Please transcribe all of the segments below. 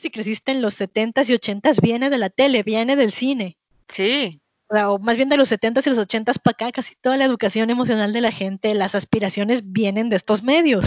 si creciste en los 70s y 80s, viene de la tele, viene del cine. Sí. O más bien de los 70s y los 80s para acá, casi toda la educación emocional de la gente, las aspiraciones vienen de estos medios.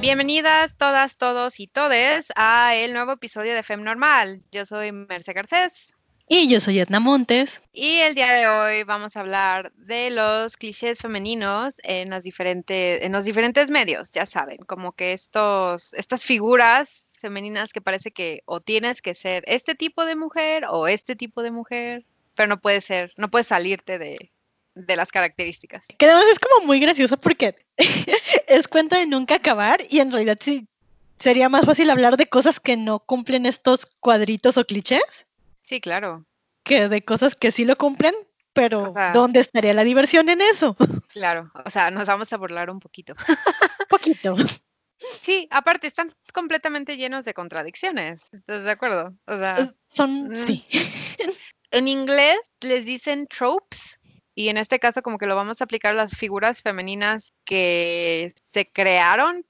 Bienvenidas todas, todos y todes a el nuevo episodio de Fem Normal. Yo soy Merce Garcés. Y yo soy Edna Montes. Y el día de hoy vamos a hablar de los clichés femeninos en, las diferentes, en los diferentes medios, ya saben, como que estos, estas figuras femeninas que parece que o tienes que ser este tipo de mujer o este tipo de mujer, pero no puede ser, no puedes salirte de, de las características. Que además es como muy gracioso porque es cuento de nunca acabar y en realidad sí sería más fácil hablar de cosas que no cumplen estos cuadritos o clichés. Sí, claro. Que de cosas que sí lo cumplen, pero ¿dónde estaría la diversión en eso? Claro, o sea, nos vamos a burlar un poquito. poquito. Sí, aparte están completamente llenos de contradicciones. ¿Estás de acuerdo? O sea, son, mm. sí. En inglés les dicen tropes y en este caso como que lo vamos a aplicar a las figuras femeninas que se crearon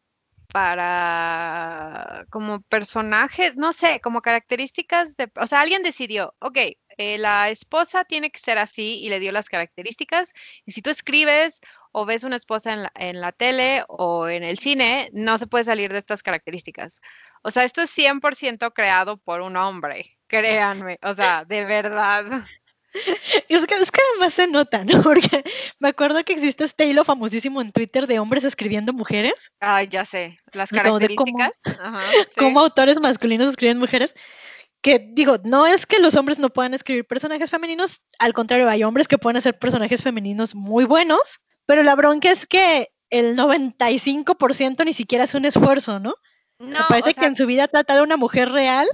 para como personajes, no sé, como características de, o sea, alguien decidió, ok, eh, la esposa tiene que ser así y le dio las características. Y si tú escribes o ves una esposa en la, en la tele o en el cine, no se puede salir de estas características. O sea, esto es 100% creado por un hombre, créanme, o sea, de verdad. Es que, es que además se nota, ¿no? Porque me acuerdo que existe este hilo famosísimo en Twitter de hombres escribiendo mujeres. Ay, ya sé. Las características. Como, autores masculinos escriben mujeres. Que digo, no es que los hombres no puedan escribir personajes femeninos, al contrario, hay hombres que pueden hacer personajes femeninos muy buenos, pero la bronca es que el 95% ni siquiera es un esfuerzo, ¿no? No, Me parece que en su vida trata de una mujer real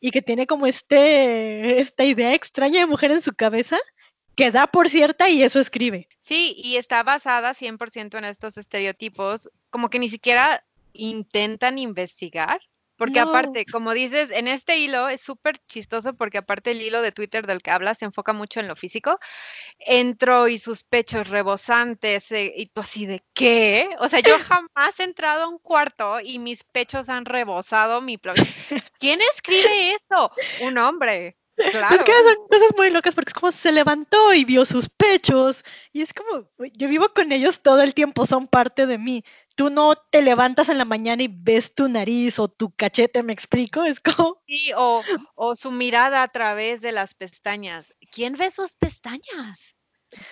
y que tiene como este, esta idea extraña de mujer en su cabeza que da por cierta y eso escribe. Sí, y está basada 100% en estos estereotipos, como que ni siquiera intentan investigar porque aparte, como dices, en este hilo es súper chistoso porque aparte el hilo de Twitter del que hablas se enfoca mucho en lo físico. Entró y sus pechos rebosantes eh, y tú así de ¿qué? O sea, yo jamás he entrado a un cuarto y mis pechos han rebosado mi... ¿Quién escribe eso? Un hombre. Claro. Es que son cosas muy locas porque es como se levantó y vio sus pechos y es como, yo vivo con ellos todo el tiempo, son parte de mí tú no te levantas en la mañana y ves tu nariz o tu cachete, ¿me explico? Es como... Sí, o, su mirada a través de las pestañas. ¿Quién ve sus pestañas?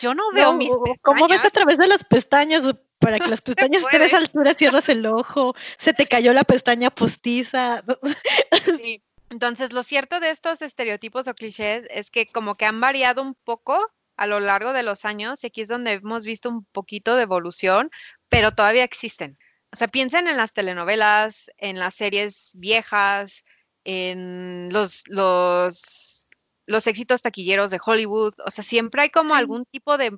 Yo no veo mis pestañas. ¿Cómo ves a través de las pestañas? Para que las pestañas estén a esa altura cierras el ojo, se te cayó la pestaña postiza. Entonces, lo cierto de estos estereotipos o clichés es que como que han variado un poco a lo largo de los años y aquí es donde hemos visto un poquito de evolución, pero todavía existen. O sea, piensen en las telenovelas, en las series viejas, en los, los, los éxitos taquilleros de Hollywood. O sea, siempre hay como algún tipo de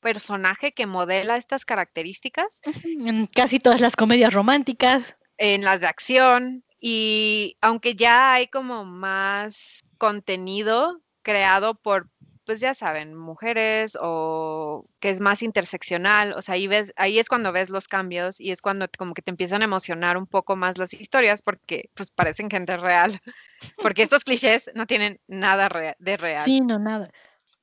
personaje que modela estas características. En casi todas las comedias románticas. En las de acción. Y aunque ya hay como más contenido creado por pues ya saben, mujeres o que es más interseccional, o sea, ahí ves, ahí es cuando ves los cambios y es cuando como que te empiezan a emocionar un poco más las historias porque pues parecen gente real, porque estos clichés no tienen nada de real. Sí, no, nada.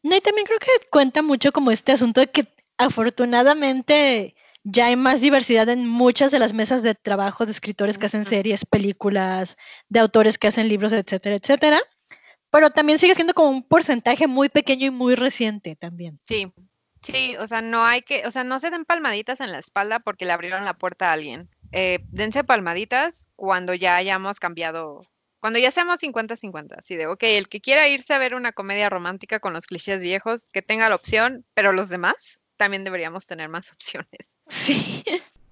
No, y también creo que cuenta mucho como este asunto de que afortunadamente ya hay más diversidad en muchas de las mesas de trabajo de escritores que hacen series, películas, de autores que hacen libros, etcétera, etcétera pero también sigue siendo como un porcentaje muy pequeño y muy reciente también. Sí, sí, o sea, no hay que, o sea, no se den palmaditas en la espalda porque le abrieron la puerta a alguien. Eh, dense palmaditas cuando ya hayamos cambiado, cuando ya seamos 50-50, así de, ok, el que quiera irse a ver una comedia romántica con los clichés viejos, que tenga la opción, pero los demás también deberíamos tener más opciones. Sí.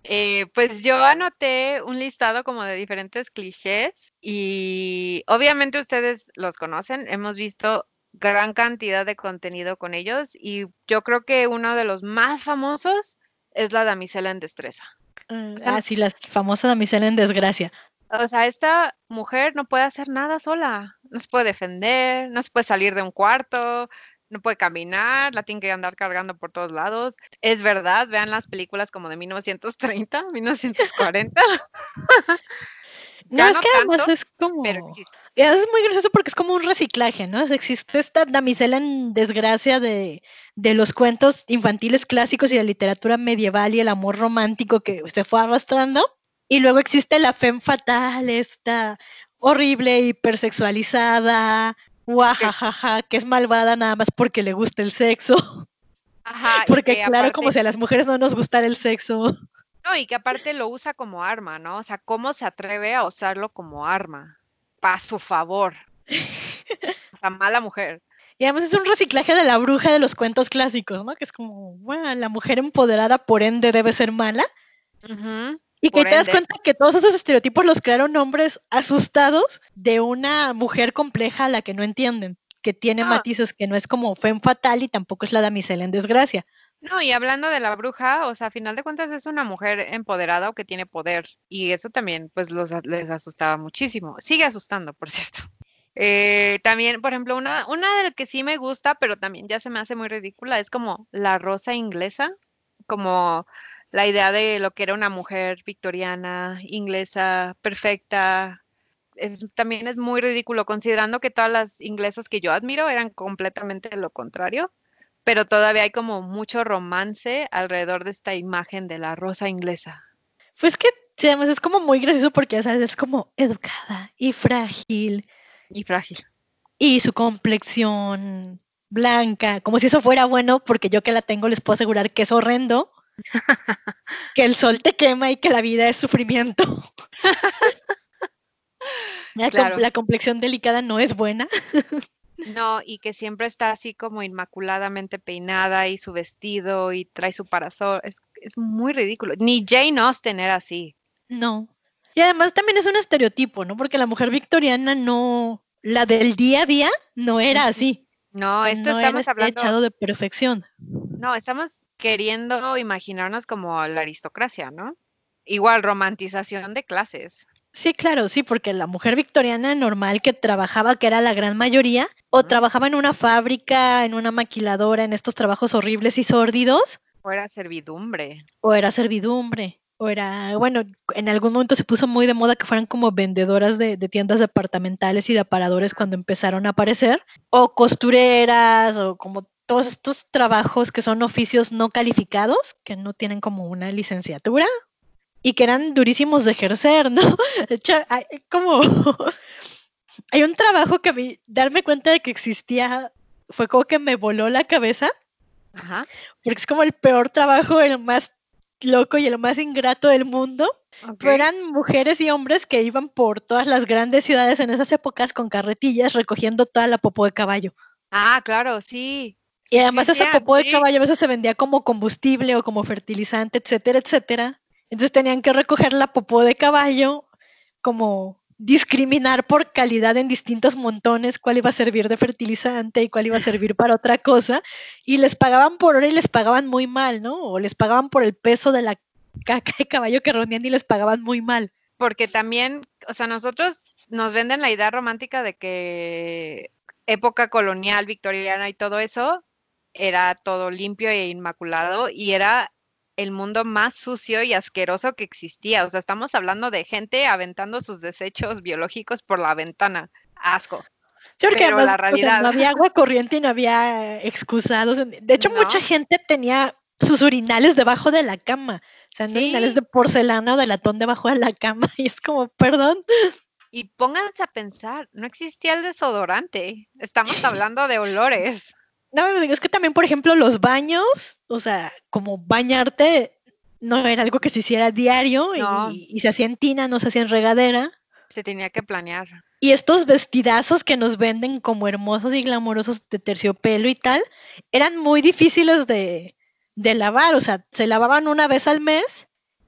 Eh, pues yo anoté un listado como de diferentes clichés y obviamente ustedes los conocen, hemos visto gran cantidad de contenido con ellos y yo creo que uno de los más famosos es la damisela en destreza. Mm, ah, sí, la famosa damisela en desgracia. O sea, esta mujer no puede hacer nada sola, no se puede defender, no se puede salir de un cuarto, no puede caminar, la tiene que andar cargando por todos lados. Es verdad, vean las películas como de 1930, 1940. No, es que además es como. es muy gracioso porque es como un reciclaje, ¿no? Existe esta damisela en desgracia de, de, los cuentos infantiles clásicos y de literatura medieval y el amor romántico que se fue arrastrando. Y luego existe la femme fatal, esta horrible, hipersexualizada, guajajaja, que es malvada nada más porque le gusta el sexo. Ajá, porque claro, como si a las mujeres no nos gustara el sexo. No, y que aparte lo usa como arma, ¿no? O sea, ¿cómo se atreve a usarlo como arma? Para su favor. La mala mujer. Y además es un reciclaje de la bruja de los cuentos clásicos, ¿no? Que es como, bueno, la mujer empoderada por ende debe ser mala. Y que te das cuenta que todos esos estereotipos los crearon hombres asustados de una mujer compleja a la que no entienden, que tiene ah. matices que no es como femme fatal y tampoco es la damisela en desgracia. No, y hablando de la bruja, o sea, a final de cuentas es una mujer empoderada o que tiene poder. Y eso también, pues, los, les asustaba muchísimo. Sigue asustando, por cierto. Eh, también, por ejemplo, una, una de que sí me gusta, pero también ya se me hace muy ridícula, es como la rosa inglesa, como la idea de lo que era una mujer victoriana, inglesa, perfecta. Es, también es muy ridículo, considerando que todas las inglesas que yo admiro eran completamente lo contrario pero todavía hay como mucho romance alrededor de esta imagen de la rosa inglesa. Pues que sí, además es como muy gracioso porque ¿sabes? es como educada y frágil. Y frágil. Y su complexión blanca, como si eso fuera bueno, porque yo que la tengo les puedo asegurar que es horrendo, que el sol te quema y que la vida es sufrimiento. la, la complexión delicada no es buena. No, y que siempre está así como inmaculadamente peinada y su vestido y trae su parasol. Es, muy ridículo. Ni Jane Austen era así. No. Y además también es un estereotipo, ¿no? Porque la mujer victoriana no, la del día a día no era así. No, esto estamos hablando echado de perfección. No, estamos queriendo imaginarnos como la aristocracia, ¿no? Igual romantización de clases. Sí, claro, sí, porque la mujer victoriana normal que trabajaba, que era la gran mayoría, o trabajaba en una fábrica, en una maquiladora, en estos trabajos horribles y sórdidos. O era servidumbre. O era servidumbre. O era, bueno, en algún momento se puso muy de moda que fueran como vendedoras de, de tiendas departamentales y de aparadores cuando empezaron a aparecer. O costureras, o como todos estos trabajos que son oficios no calificados, que no tienen como una licenciatura y que eran durísimos de ejercer, ¿no? De hecho, hay, como hay un trabajo que a mí, darme cuenta de que existía fue como que me voló la cabeza. Ajá. Porque es como el peor trabajo, el más loco y el más ingrato del mundo. Pero eran mujeres y hombres que iban por todas las grandes ciudades en esas épocas con carretillas recogiendo toda la popó de caballo. Ah, claro, sí. Y además esa popó de caballo a veces se vendía como combustible o como fertilizante, etcétera, etcétera. Entonces tenían que recoger la popó de caballo, como discriminar por calidad en distintos montones cuál iba a servir de fertilizante y cuál iba a servir para otra cosa, y les pagaban por hora y les pagaban muy mal, ¿no? O les pagaban por el peso de la caca de caballo que reunían y les pagaban muy mal. Porque también, o sea, nosotros nos venden la idea romántica de que época colonial, victoriana y todo eso era todo limpio e inmaculado y era el mundo más sucio y asqueroso que existía. O sea, estamos hablando de gente aventando sus desechos biológicos por la ventana. Asco. Sí, porque además la realidad... no había agua corriente y no había excusados. De hecho, mucha gente tenía sus urinales debajo de la cama. O sea, urinales de porcelana o de latón debajo de la cama. Y es como, perdón. Y pónganse a pensar, no existía el desodorante. Estamos hablando de olores. No, es que también, por ejemplo, los baños, o sea, como bañarte no era algo que se hiciera diario y, se hacía en tina, no se hacía en regadera. Se tenía que planear. Y estos vestidazos que nos venden como hermosos y glamorosos de terciopelo y tal, eran muy difíciles de, de lavar, o sea, se lavaban una vez al mes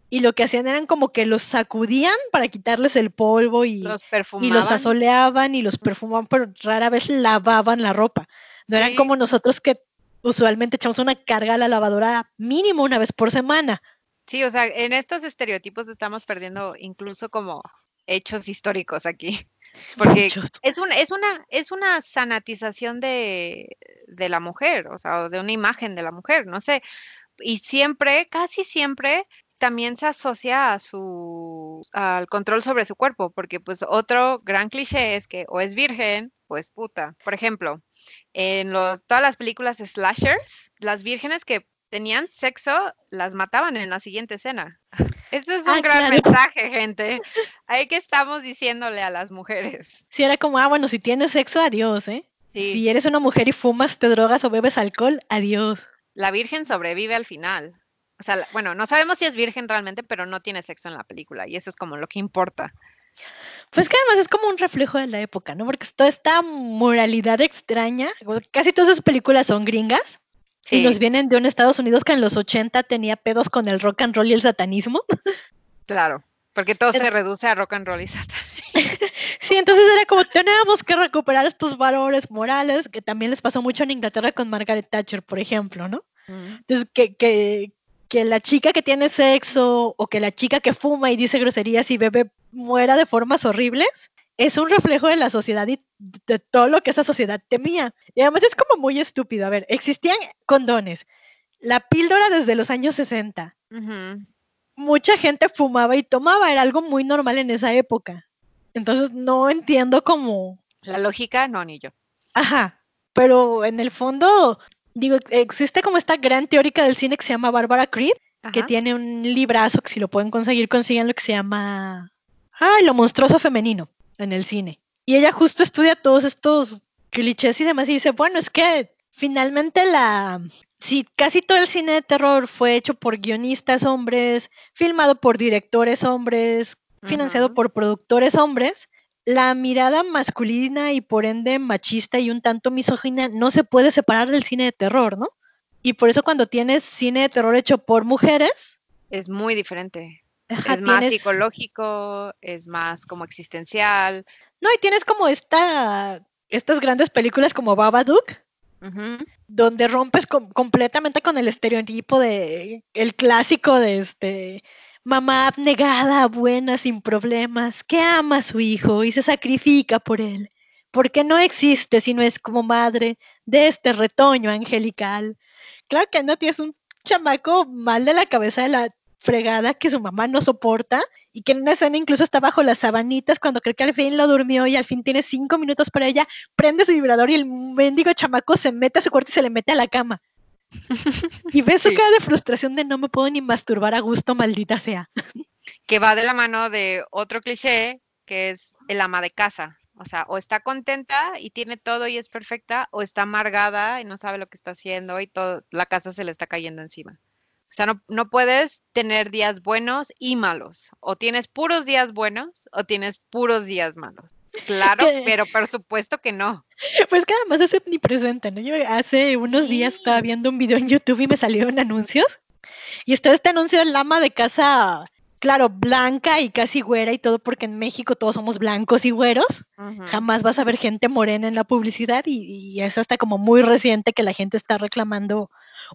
y lo que hacían eran como que los sacudían para quitarles el polvo y los, y los asoleaban y los perfumaban, pero rara vez lavaban la ropa. No eran como nosotros que usualmente echamos una carga a la lavadora mínimo una vez por semana. Sí, o sea, en estos estereotipos estamos perdiendo incluso como hechos históricos aquí. Porque es una, es una, es una sanatización de, de la mujer, o sea, de una imagen de la mujer, no sé. Y siempre, casi siempre, también se asocia a su al control sobre su cuerpo, porque pues otro gran cliché es que o es virgen o es puta. Por ejemplo, en los, todas las películas slashers, las vírgenes que tenían sexo las mataban en la siguiente escena. Este es un ah, gran mensaje, gente. Ahí que estamos diciéndole a las mujeres. Si era como, ah, bueno, si tienes sexo, adiós, ¿eh? Si eres una mujer y fumas, te drogas o bebes alcohol, adiós. La virgen sobrevive al final. O sea, bueno, no sabemos si es virgen realmente, pero no tiene sexo en la película y eso es como lo que importa. Pues que además es como un reflejo de la época, ¿no? Porque toda esta moralidad extraña, casi todas esas películas son gringas y nos vienen de un Estados Unidos que en los 80 tenía pedos con el rock and roll y el satanismo. Claro, porque todo se reduce a rock and roll y satanismo. sí, entonces era como tenemos que recuperar estos valores morales que también les pasó mucho en Inglaterra con Margaret Thatcher, por ejemplo, ¿no? Entonces, que, que, que la chica que tiene sexo o que la chica que fuma y dice groserías y bebe muera de formas horribles, es un reflejo de la sociedad y de todo lo que esa sociedad temía. Y además es como muy estúpido. A ver, existían condones, la píldora desde los años 60. Mucha gente fumaba y tomaba, era algo muy normal en esa época. Entonces no entiendo cómo... La lógica, no, ni yo. Ajá, pero en el fondo digo, existe como esta gran teórica del cine que se llama Barbara Creed, que tiene un librazo que si lo pueden conseguir, consiguen lo que se llama, ah, lo monstruoso femenino en el cine. Y ella justo estudia todos estos clichés y demás y dice, bueno, es que finalmente la, si casi todo el cine de terror fue hecho por guionistas hombres, filmado por directores hombres, financiado por productores hombres, la mirada masculina y por ende machista y un tanto misógina no se puede separar del cine de terror, ¿no? Y por eso cuando tienes cine de terror hecho por mujeres... Es muy diferente. es más psicológico, es más como existencial. No, y tienes como esta, estas grandes películas como Babadook, donde rompes completamente con el estereotipo de el clásico de este mamá abnegada, buena, sin problemas, que ama a su hijo y se sacrifica por él, porque no existe si no es como madre de este retoño angelical. Claro que no tienes un chamaco mal de la cabeza de la fregada que su mamá no soporta y que en una escena incluso está bajo las sabanitas cuando cree que al fin lo durmió y al fin tiene cinco minutos para ella, prende su vibrador y el mendigo chamaco se mete a su cuarto y se le mete a la cama. Y ves su cara de frustración de no me puedo ni masturbar a gusto, maldita sea. Que va de la mano de otro cliché, que es el ama de casa. O sea, o está contenta y tiene todo y es perfecta, o está amargada y no sabe lo que está haciendo y todo, la casa se le está cayendo encima. O sea, no, no puedes tener días buenos y malos. O tienes puros días buenos o tienes puros días malos. Claro, pero por supuesto que no. Pues que además es omnipresente, ¿no? Yo hace unos días estaba viendo un video en YouTube y me salieron anuncios. Y está este anuncio del ama de casa, claro, blanca y casi güera y todo, porque en México todos somos blancos y güeros. Jamás vas a ver gente morena en la publicidad y, y es hasta como muy reciente que la gente está reclamando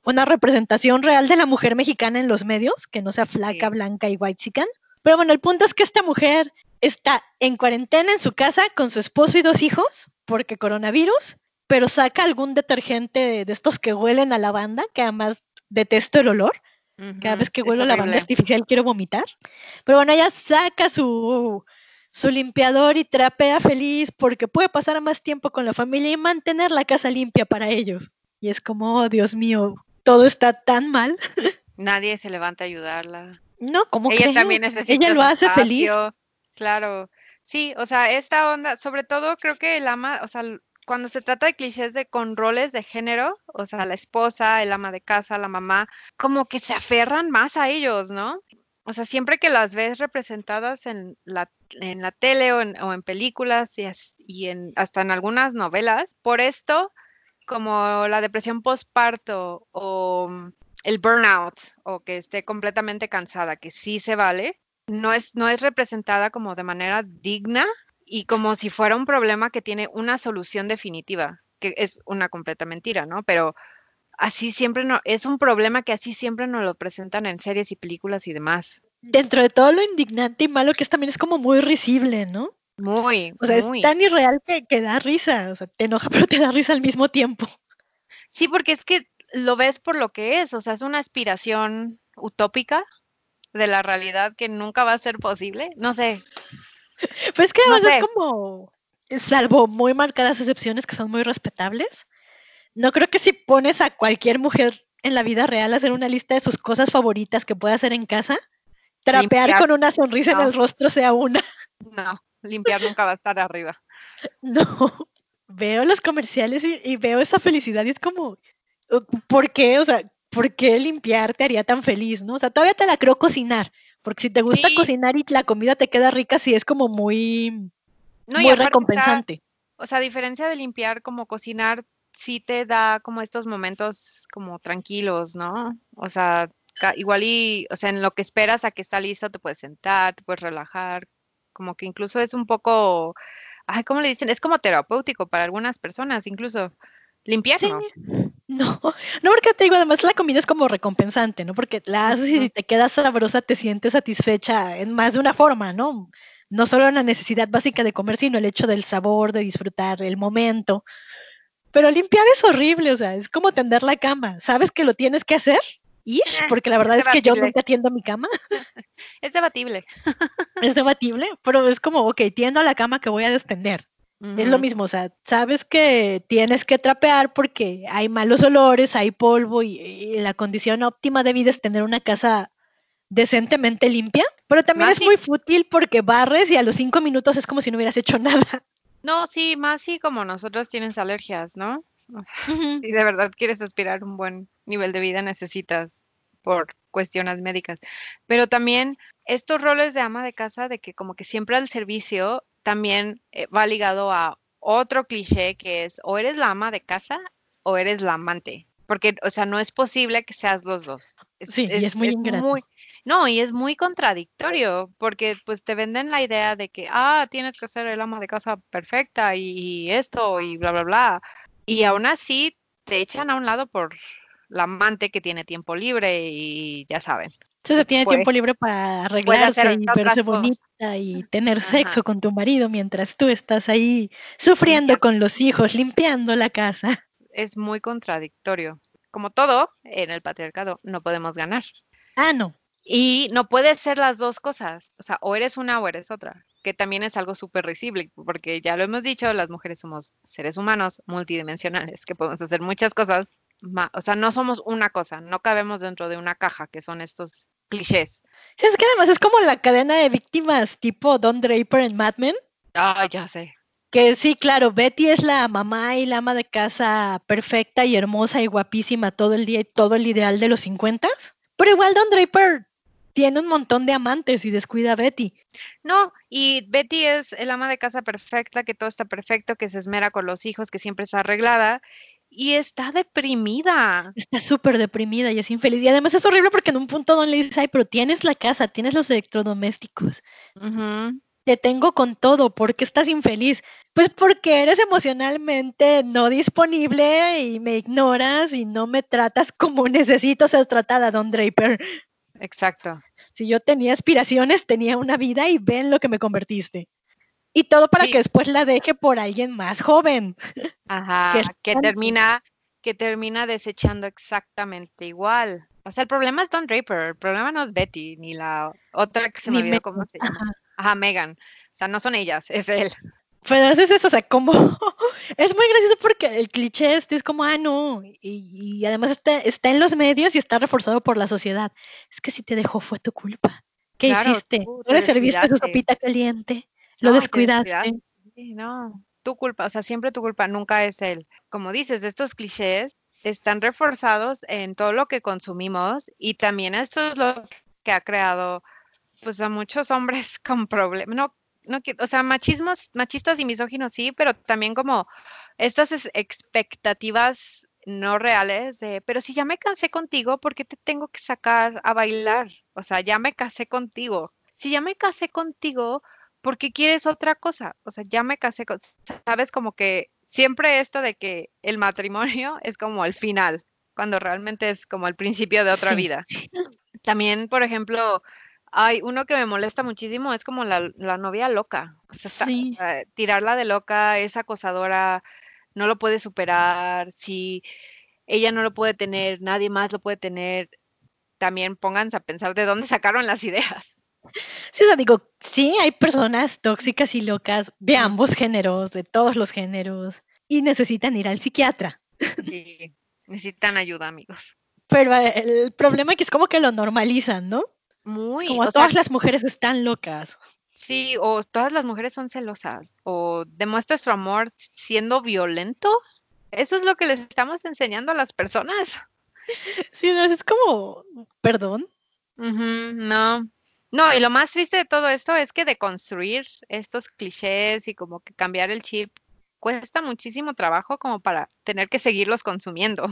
una representación real de la mujer mexicana en los medios, que no sea flaca, blanca y white chican. Pero bueno, el punto es que esta mujer está en cuarentena en su casa con su esposo y dos hijos porque coronavirus, pero saca algún detergente de estos que huelen a lavanda, que además detesto el olor. Cada vez que huelo lavanda artificial quiero vomitar. Pero bueno, ella saca su, su limpiador y trapea feliz porque puede pasar más tiempo con la familia y mantener la casa limpia para ellos. Y es como, oh, Dios mío, todo está tan mal. Nadie se levanta a ayudarla. No, como que ella también necesita ella lo hace feliz. Claro, sí, o sea, esta onda, sobre todo creo que el ama, o sea, cuando se trata de clichés de con roles de género, o sea, la esposa, el ama de casa, la mamá, como que se aferran más a ellos, ¿no? O sea, siempre que las ves representadas en la, en la tele o en, películas y, y en, hasta en algunas novelas, por esto, como la depresión postparto o el burnout o que esté completamente cansada, que sí se vale, no es, no es representada como de manera digna y como si fuera un problema que tiene una solución definitiva, que es una completa mentira, ¿no? Pero así siempre no, es un problema que así siempre nos lo presentan en series y películas y demás. Dentro de todo lo indignante y malo que es también es como muy risible, ¿no? Muy, O sea, muy. es tan irreal que, que da risa. O sea, te enoja, pero te da risa al mismo tiempo. Sí, porque es que lo ves por lo que es, o sea, es una aspiración utópica de la realidad que nunca va a ser posible. No sé, Pues es que No además sé. es como, salvo muy marcadas excepciones que son muy respetables, no creo que si pones a cualquier mujer en la vida real a hacer una lista de sus cosas favoritas que puede hacer en casa, trapear Limpiar. con una sonrisa No. en el rostro sea una. no, limpiar nunca va a estar arriba. No. Veo los comerciales y, y veo esa felicidad y es como, ¿por qué? O sea, ¿por qué limpiar te haría tan feliz, no? O sea, todavía te la creo cocinar, porque si te gusta Sí. cocinar y la comida te queda rica, sí es como muy, No, muy está- recompensante. o sea, a diferencia de limpiar, como cocinar, sí te da como estos momentos como tranquilos, ¿no? O sea, igual y, o sea, en lo que esperas a que está listo, te puedes sentar, te puedes relajar, como que incluso es un poco, ay, ¿cómo le dicen? Es como terapéutico para algunas personas, incluso. Limpiar, Sí. no. No, no porque te digo, además la comida es como recompensante, ¿no? Porque la haces y te queda sabrosa, te sientes satisfecha en más de una forma, ¿no? No solo la necesidad básica de comer, sino el hecho del sabor, de disfrutar el momento. Pero limpiar es horrible, o sea, es como tender la cama. ¿Sabes que lo tienes que hacer? Ish, Eh, porque la verdad es que yo nunca tiendo mi cama, Es debatible. es debatible, pero es como, ok, tiendo la cama que voy a destender. Es lo mismo, o sea, sabes que tienes que trapear porque hay malos olores, hay polvo y, y la condición óptima de vida es tener una casa decentemente limpia, pero también es muy fútil porque barres y a los cinco minutos es como si no hubieras hecho nada. No, sí, más si como nosotros tienes alergias, ¿no? O sea, Ujú. si de verdad quieres aspirar a un buen nivel de vida, necesitas por cuestiones médicas. Pero también estos roles de ama de casa, de que como que siempre al servicio, también eh, va ligado a otro cliché que es o eres la ama de casa o eres la amante. Porque, o sea, no es posible que seas los dos. Sí, y es muy ingrato. no, y es muy contradictorio, porque pues te venden la idea de que, ah, tienes que ser el ama de casa perfecta y esto y bla, bla, bla. Y aún así te echan a un lado por la amante que tiene tiempo libre y ya saben. Entonces se tiene tiempo libre para arreglarse y verse cosas. bonita y tener Ajá. sexo con tu marido mientras tú estás ahí sufriendo con los hijos, limpiando la casa. Es muy contradictorio. Como todo en el patriarcado, no podemos ganar. Ah, no. Y no puedes ser las dos cosas. O sea, o eres una o eres otra, que también es algo súper risible, porque ya lo hemos dicho, las mujeres somos seres humanos multidimensionales, que podemos hacer muchas cosas. O sea, no somos una cosa, no cabemos dentro de una caja, que son estos clichés. Sí, es que además es como la cadena de víctimas tipo Don Draper en Mad Men. Ah, ya sé. Que sí, claro, Betty es la mamá y la ama de casa perfecta y hermosa y guapísima todo el día y todo el ideal de los 50. Pero igual Don Draper tiene un montón de amantes y descuida a Betty. No, y Betty es el ama de casa perfecta, que todo está perfecto, que se esmera con los hijos, que siempre está arreglada, y está deprimida. Está súper deprimida y es infeliz. Y además es horrible porque en un punto Don le dice, ay, pero tienes la casa, tienes los electrodomésticos. Te tengo con todo, ¿por qué estás infeliz? Pues porque eres emocionalmente no disponible y me ignoras y no me tratas como necesito ser tratada, Don Draper. Exacto. Si yo tenía aspiraciones, tenía una vida y ven lo que me convertiste. Y todo para Sí. que después la deje por alguien más joven. Ajá, que termina, que termina desechando exactamente igual. O sea, el problema es Don Draper, el problema no es Betty, ni la otra que se me Ni olvidó cómo se llama. Ajá. Ajá, Megan. O sea, no son ellas, es él. Pero es eso, o sea, como es muy gracioso porque el cliché este es como, ah, no, y, y además está, está en los medios y está reforzado por la sociedad. Es que si te dejó fue tu culpa. ¿Qué Claro, hiciste? ¿No le serviste su sopita caliente? ¿Lo No, descuidaste? Sí, no, tu culpa, o sea, siempre tu culpa, nunca es él. Como dices, estos clichés están reforzados en todo lo que consumimos y también esto es lo que ha creado pues a muchos hombres con problemas, no, no, o sea, machismos, machistas y misóginos sí, pero también como estas es- expectativas no reales de, pero si ya me casé contigo, ¿por qué te tengo que sacar a bailar? O sea, ya me casé contigo. Si ya me casé contigo, ¿por qué quieres otra cosa? O sea, ya me casé con, sabes, como que siempre esto de que el matrimonio es como el final, cuando realmente es como el principio de otra Sí. vida. También, por ejemplo, Hay uno que me molesta muchísimo, es como la, la novia loca. O sea, está- eh, tirarla de loca, es acosadora, no lo puede superar. Si ella no lo puede tener, nadie más lo puede tener. También pónganse a pensar de dónde sacaron las ideas. Sí, o sea, digo, sí, hay personas tóxicas y locas de ambos géneros, de todos los géneros, y necesitan ir al psiquiatra. Sí, necesitan ayuda, amigos. Pero eh, el problema aquí es como que lo normalizan, ¿no? Muy, Como sea, todas las mujeres están locas. sí, o todas las mujeres son celosas, o demuestra su amor siendo violento. Eso es lo que les estamos enseñando a las personas. Sí, no, es como, perdón. No. No, y lo más triste de todo esto es que deconstruir estos clichés y como que cambiar el chip cuesta muchísimo trabajo como para tener que seguirlos consumiendo.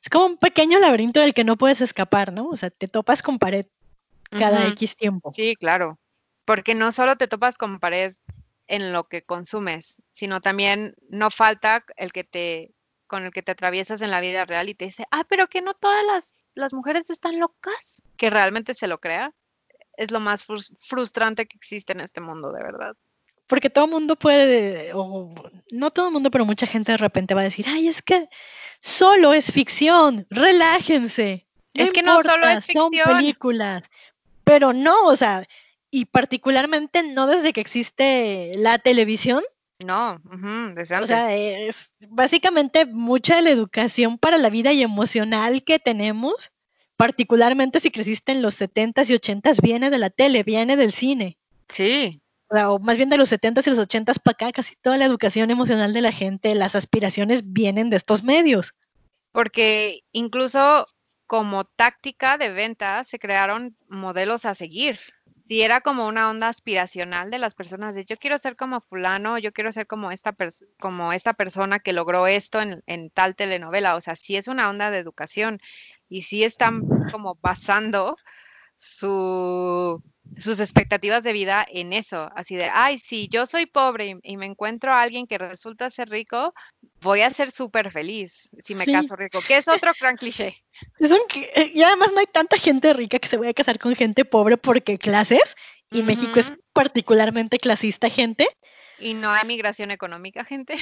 Es como un pequeño laberinto del que no puedes escapar, ¿no? O sea, te topas con pared cada X tiempo. Sí, claro. Porque no solo te topas con pared en lo que consumes, sino también no falta el que te, con el que te atraviesas en la vida real y te dice, ah, pero que no todas las, las mujeres están locas. Que realmente se lo crea. Es lo más frus- frustrante que existe en este mundo, de verdad. Porque todo el mundo puede, o no todo el mundo, pero mucha gente de repente va a decir, ay, es que solo es ficción, relájense. Es que no solo es son ficción. películas. Pero no, o sea, y particularmente no desde que existe la televisión, No, desde o sea, es básicamente mucha de la educación para la vida y emocional que tenemos, particularmente si creciste en los 70s y 80s, viene de la tele, viene del cine. Sí, O más bien de los 70s y los 80s para acá, casi toda la educación emocional de la gente, las aspiraciones vienen de estos medios. porque incluso como táctica de venta se crearon modelos a seguir. Si era como una onda aspiracional de las personas de yo quiero ser como fulano, yo quiero ser como esta, como esta persona que logró esto en, en tal telenovela. O sea, sí es una onda de educación y sí están como basando su, sus expectativas de vida en eso. Así de, ay, si yo soy pobre y, y me encuentro a alguien que resulta ser rico, voy a ser súper feliz si me Sí. caso rico, que es otro gran cliché. Es un eh, y además no hay tanta gente rica que se vaya a casar con gente pobre porque clases, y México es particularmente clasista gente. Y no hay migración económica, gente.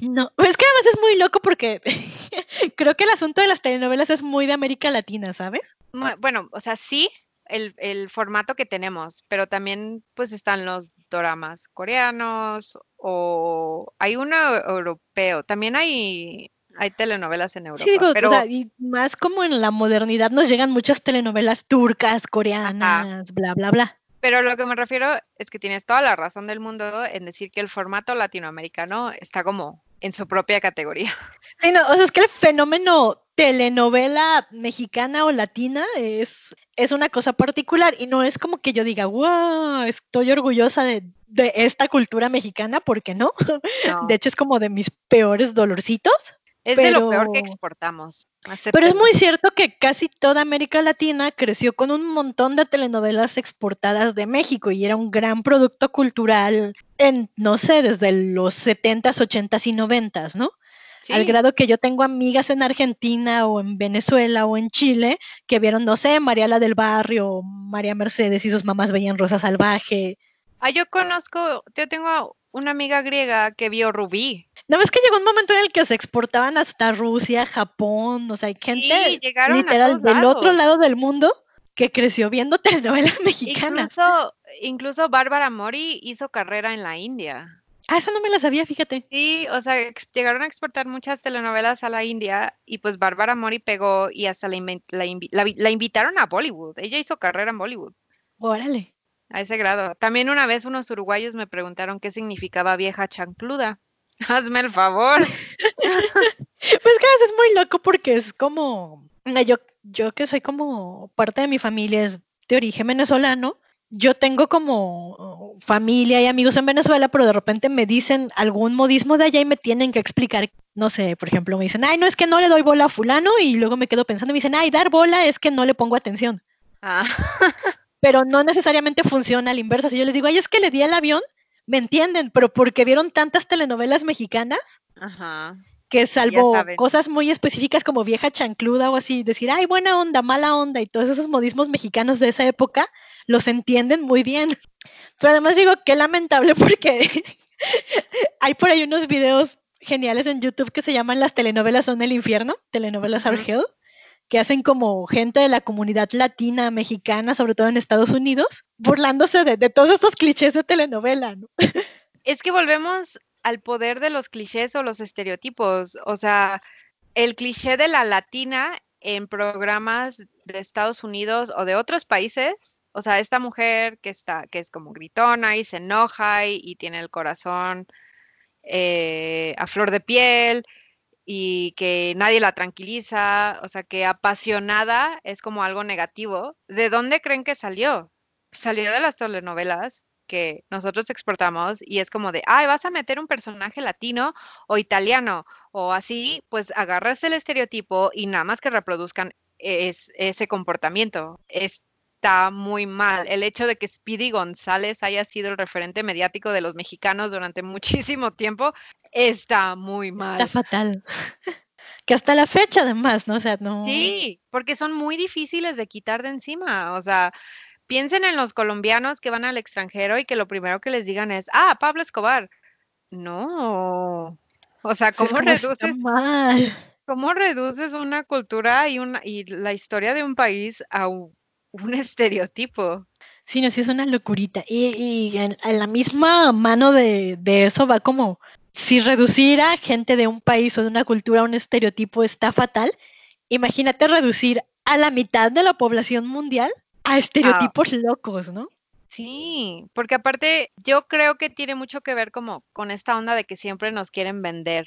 No, es que además es muy loco porque creo que el asunto de las telenovelas es muy de América Latina, ¿sabes? Bueno, o sea, sí, el, el formato que tenemos, pero también pues están los doramas coreanos o hay uno europeo, también hay, hay telenovelas en Europa, Sí, digo, pero o sea, y más como en la modernidad nos llegan muchas telenovelas turcas, coreanas, bla, bla, bla. Pero lo que me refiero es que tienes toda la razón del mundo en decir que el formato latinoamericano está como en su propia categoría. Sí, no, o sea, es que el fenómeno telenovela mexicana o latina es, es una cosa particular y no es como que yo diga, wow, estoy orgullosa de, de esta cultura mexicana, porque no. No, De hecho, es como de mis peores dolorcitos. Es de lo peor que exportamos. Pero es muy cierto que casi toda América Latina creció con un montón de telenovelas exportadas de México y era un gran producto cultural en, no sé, desde los 70s, 80s y 90s, ¿no? Al grado que yo tengo amigas en Argentina o en Venezuela o en Chile que vieron, no sé, María la del Barrio, María Mercedes y sus mamás veían Rosa Salvaje. Ah, yo conozco, yo tengo una amiga griega que vio Rubí. ¿No ves que llegó un momento en el que se exportaban hasta Rusia, Japón? O sea, hay gente Sí, literal del otro lado del mundo que creció viendo telenovelas mexicanas. Incluso, incluso Bárbara Mori hizo carrera en la India. Ah, esa no me la sabía, fíjate. Sí, o sea, llegaron a exportar muchas telenovelas a la India y pues Bárbara Mori pegó y hasta la, la la la invitaron a Bollywood. Ella hizo carrera en Bollywood, Órale. a ese grado. También una vez unos uruguayos me preguntaron qué significaba vieja chancluda. Hazme el favor. Pues veces es muy loco porque es como, yo, yo que soy como parte de mi familia es de origen venezolano, yo tengo como familia y amigos en Venezuela, pero de repente me dicen algún modismo de allá y me tienen que explicar, no sé, por ejemplo, me dicen, ay, no es que no le doy bola a fulano y luego me quedo pensando y me dicen, ay, dar bola es que no le pongo atención, Ah, pero no necesariamente funciona a la inversa. Si yo les digo, ay, es que le di el avión, me entienden, pero porque vieron tantas telenovelas mexicanas ajá. que salvo cosas muy específicas como vieja chancluda o así, decir, ay, buena onda, mala onda y todos esos modismos mexicanos de esa época, los entienden muy bien. Pero además digo, qué lamentable porque hay por ahí unos videos geniales en YouTube que se llaman Las telenovelas son el infierno, telenovelas are hell, que hacen como gente de la comunidad latina, mexicana, sobre todo en Estados Unidos, burlándose de, todos estos clichés de telenovela, ¿no? Es que volvemos al poder de los clichés o los estereotipos. O sea, el cliché de la latina en programas de Estados Unidos o de otros países. O sea, esta mujer que está, que es como gritona y se enoja y, tiene el corazón eh, a flor de piel y que nadie la tranquiliza, o sea, que apasionada es como algo negativo. ¿De dónde creen que salió? Salió de las telenovelas que nosotros exportamos y es como de, ay, vas a meter un personaje latino o italiano o así, pues agarras el estereotipo y nada más que reproduzcan ese comportamiento. Está muy mal. El hecho de que Speedy González haya sido el referente mediático de los mexicanos durante muchísimo tiempo está muy mal. Está fatal. que hasta la fecha además, ¿no? O sea, no. Sí, porque son muy difíciles de quitar de encima. O sea, piensen en los colombianos que van al extranjero y que lo primero que les digan es, ah, Pablo Escobar. No. O sea, ¿cómo reduces, ¿cómo reduces una cultura y, una, y la historia de un país a un, estereotipo? Sí, no, sí es una locurita. Y, en, la misma mano de, de eso va como, si reducir a gente de un país o de una cultura a un estereotipo está fatal, imagínate reducir a la mitad de la población mundial a estereotipos locos, ¿no? Sí, porque aparte yo creo que tiene mucho que ver como con esta onda de que siempre nos quieren vender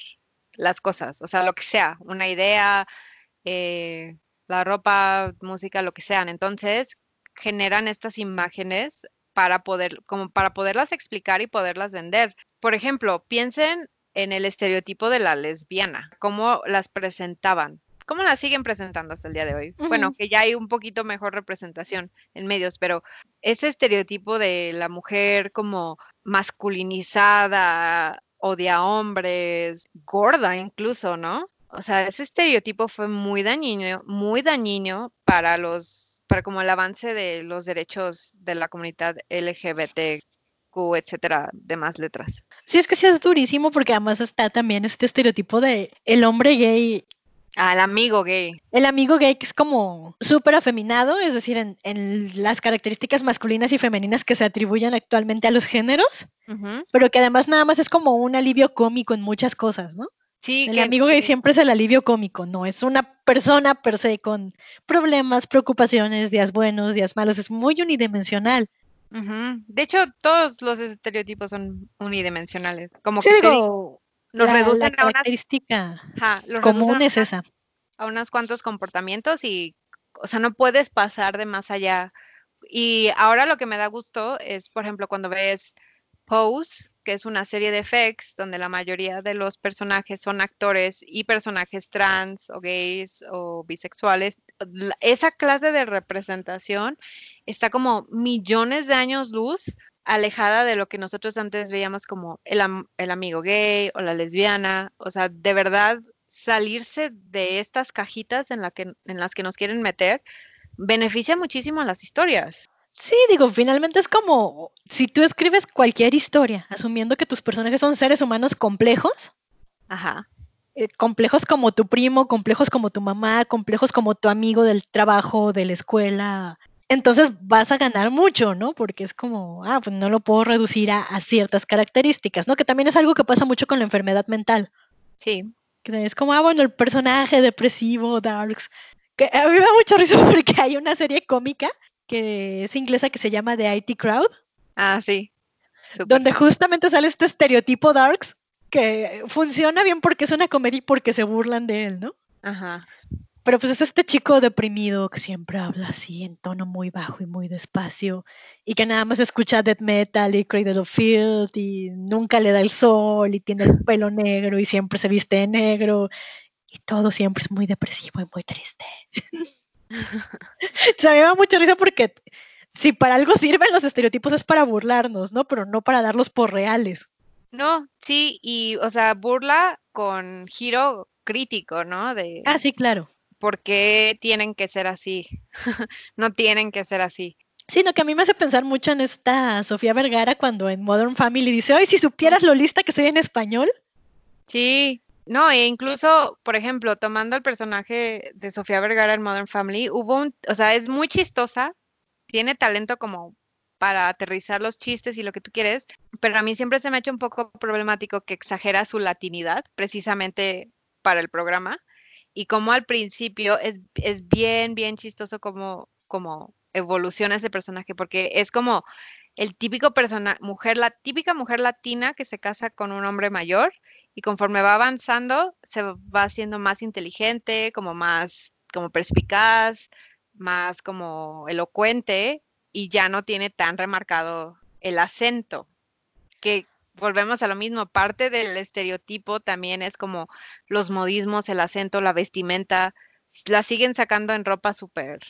las cosas, o sea, lo que sea, una idea, eh, la ropa, música, lo que sean. Entonces generan estas imágenes para poder, como para poderlas explicar y poderlas vender. Por ejemplo, piensen en el estereotipo de la lesbiana, cómo las presentaban. ¿Cómo la siguen presentando hasta el día de hoy? Bueno, que ya hay un poquito mejor representación en medios, pero ese estereotipo de la mujer como masculinizada, odia hombres, gorda incluso, ¿no? O sea, ese estereotipo fue muy dañino, muy dañino para los, para como el avance de los derechos de la comunidad LGBTQ, etcétera, demás letras. Sí, es que sí es durísimo porque además está también este estereotipo de el hombre gay al amigo gay. El amigo gay que es como súper afeminado, es decir, en, las características masculinas y femeninas que se atribuyen actualmente a los géneros, pero que además nada más es como un alivio cómico en muchas cosas, ¿no? Sí, el amigo gay siempre es el alivio cómico, no es una persona per se con problemas, preocupaciones, días buenos, días malos, es muy unidimensional. De hecho, todos los estereotipos son unidimensionales. Como sí, que digo, los reducen a característica común es esa. A unos cuantos comportamientos y, o sea, no puedes pasar de más allá. Y ahora lo que me da gusto es, por ejemplo, cuando ves Pose, que es una serie de FX donde la mayoría de los personajes son actores y personajes trans o gays o bisexuales. Esa clase de representación está como millones de años luz alejada de lo que nosotros antes veíamos como el, amigo gay o la lesbiana, o sea, de verdad salirse de estas cajitas en, la que, en las que nos quieren meter beneficia muchísimo a las historias. Sí, digo, finalmente es como si tú escribes cualquier historia, asumiendo que tus personajes son seres humanos complejos. Ajá. Eh, complejos como tu primo, complejos como tu mamá, complejos como tu amigo del trabajo, de la escuela, entonces vas a ganar mucho, ¿no? Porque es como, ah, pues no lo puedo reducir a, ciertas características, ¿no? Que también es algo que pasa mucho con la enfermedad mental. Sí. Que es como, ah, bueno, el personaje depresivo, Darks. Que a mí me da mucho risa porque hay una serie cómica que es inglesa que se llama The IT Crowd. Ah, sí. Donde justamente sale este estereotipo Darks que funciona bien porque es una comedia y porque se burlan de él, ¿no? Ajá. Pero pues es este chico deprimido que siempre habla así en tono muy bajo y muy despacio y que nada más escucha death metal y Cradle of Field y nunca le da el sol y tiene el pelo negro y siempre se viste de negro y todo siempre es muy depresivo y muy triste. o sea, a mí me da mucha risa porque si para algo sirven los estereotipos es para burlarnos, ¿no? Pero no para darlos por reales. No, sí, y o sea, burla con giro crítico, ¿no? De Ah, sí, claro. por qué tienen que ser así. no tienen que ser así. Sino que a mí me hace pensar mucho en esta Sofía Vergara cuando en Modern Family dice, ay, si supieras lo lista que soy en español. Sí, no, e incluso, por ejemplo, tomando el personaje de Sofía Vergara en Modern Family, hubo un, o sea, es muy chistosa, tiene talento como para aterrizar los chistes y lo que tú quieres, pero a mí siempre se me ha hecho un poco problemático que exagera su latinidad precisamente para el programa y como al principio es, es bien, bien chistoso como, como evoluciona ese personaje, porque es como el típico persona, mujer, la típica mujer latina que se casa con un hombre mayor y conforme va avanzando se va haciendo más inteligente, como más, como perspicaz, más como elocuente y ya no tiene tan remarcado el acento, que volvemos a lo mismo, parte del estereotipo también es como los modismos, el acento, la vestimenta, la siguen sacando en ropa súper